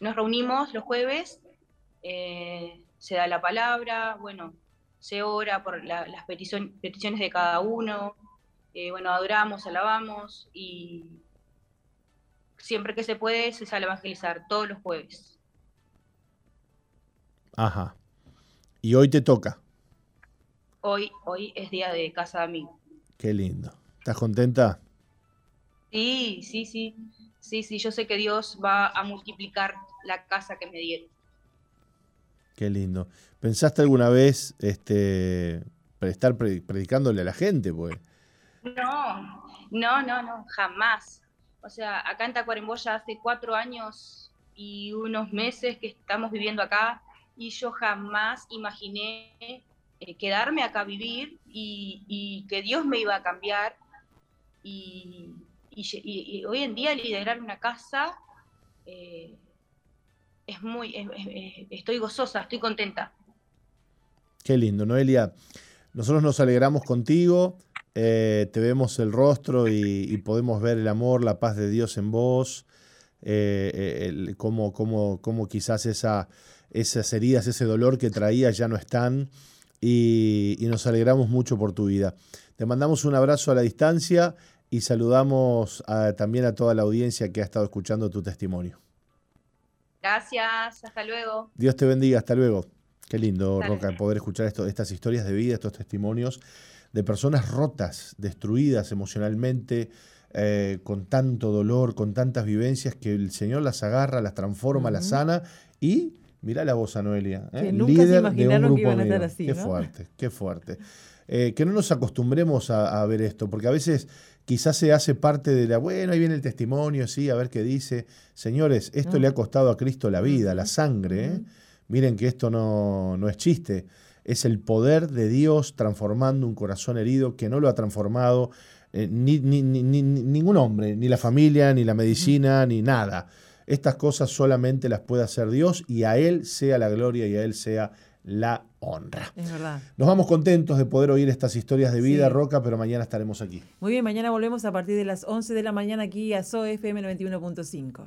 nos reunimos los jueves, eh, se da la palabra, bueno, se ora por la- las petición- peticiones de cada uno, eh, bueno, adoramos, alabamos y siempre que se puede se sale a evangelizar, todos los jueves. Ajá. Y hoy te toca. Hoy, hoy es día de casa de amigos. Qué lindo. ¿Estás contenta? Sí, sí, sí, sí, sí, yo sé que Dios va a multiplicar la casa que me dieron. Qué lindo. ¿Pensaste alguna vez este, estar pre- predicándole a la gente? Pues? No, no, no, no, jamás. O sea, acá en Tacuarembó ya hace cuatro años y unos meses que estamos viviendo acá y yo jamás imaginé eh, quedarme acá a vivir y, que Dios me iba a cambiar y hoy en día liderar una casa eh, es muy, es- estoy gozosa, estoy contenta. Qué lindo, Noelia. Nosotros nos alegramos contigo. eh, te vemos el rostro y, podemos ver el amor, la paz de Dios en vos, eh, eh, cómo, quizás esa, esas heridas, ese dolor que traías ya no están y, nos alegramos mucho por tu vida. Te mandamos un abrazo a la distancia y saludamos también a toda la audiencia que ha estado escuchando tu testimonio. Gracias, hasta luego. Dios te bendiga, hasta luego. Qué lindo, Hasta Roca, poder escuchar esto, estas historias de vida, estos testimonios de personas rotas, destruidas emocionalmente, eh, con tanto dolor, con tantas vivencias, que el Señor las agarra, las transforma, las sana y mira la voz a Noelia, ¿eh? Que nunca se líder de un imaginaron que grupo iban a estar así, Qué fuerte, qué fuerte. Eh, que no nos acostumbremos a, a ver esto, porque a veces quizás se hace parte de la, bueno, ahí viene el testimonio, sí, a ver qué dice. Señores, esto No. le ha costado a Cristo la vida, la sangre. ¿eh? Miren que esto no, no es chiste, es el poder de Dios transformando un corazón herido que no lo ha transformado eh, ni, ni- ni- ni- ni- ningún hombre, ni la familia, ni la medicina, ni nada. Estas cosas solamente las puede hacer Dios y a Él sea la gloria y a Él sea la honra. Es verdad. Nos vamos contentos de poder oír estas historias de vida, Sí. Roca, pero mañana estaremos aquí. Muy bien, mañana volvemos a partir de las 11 de la mañana aquí a SOE FM 91.5.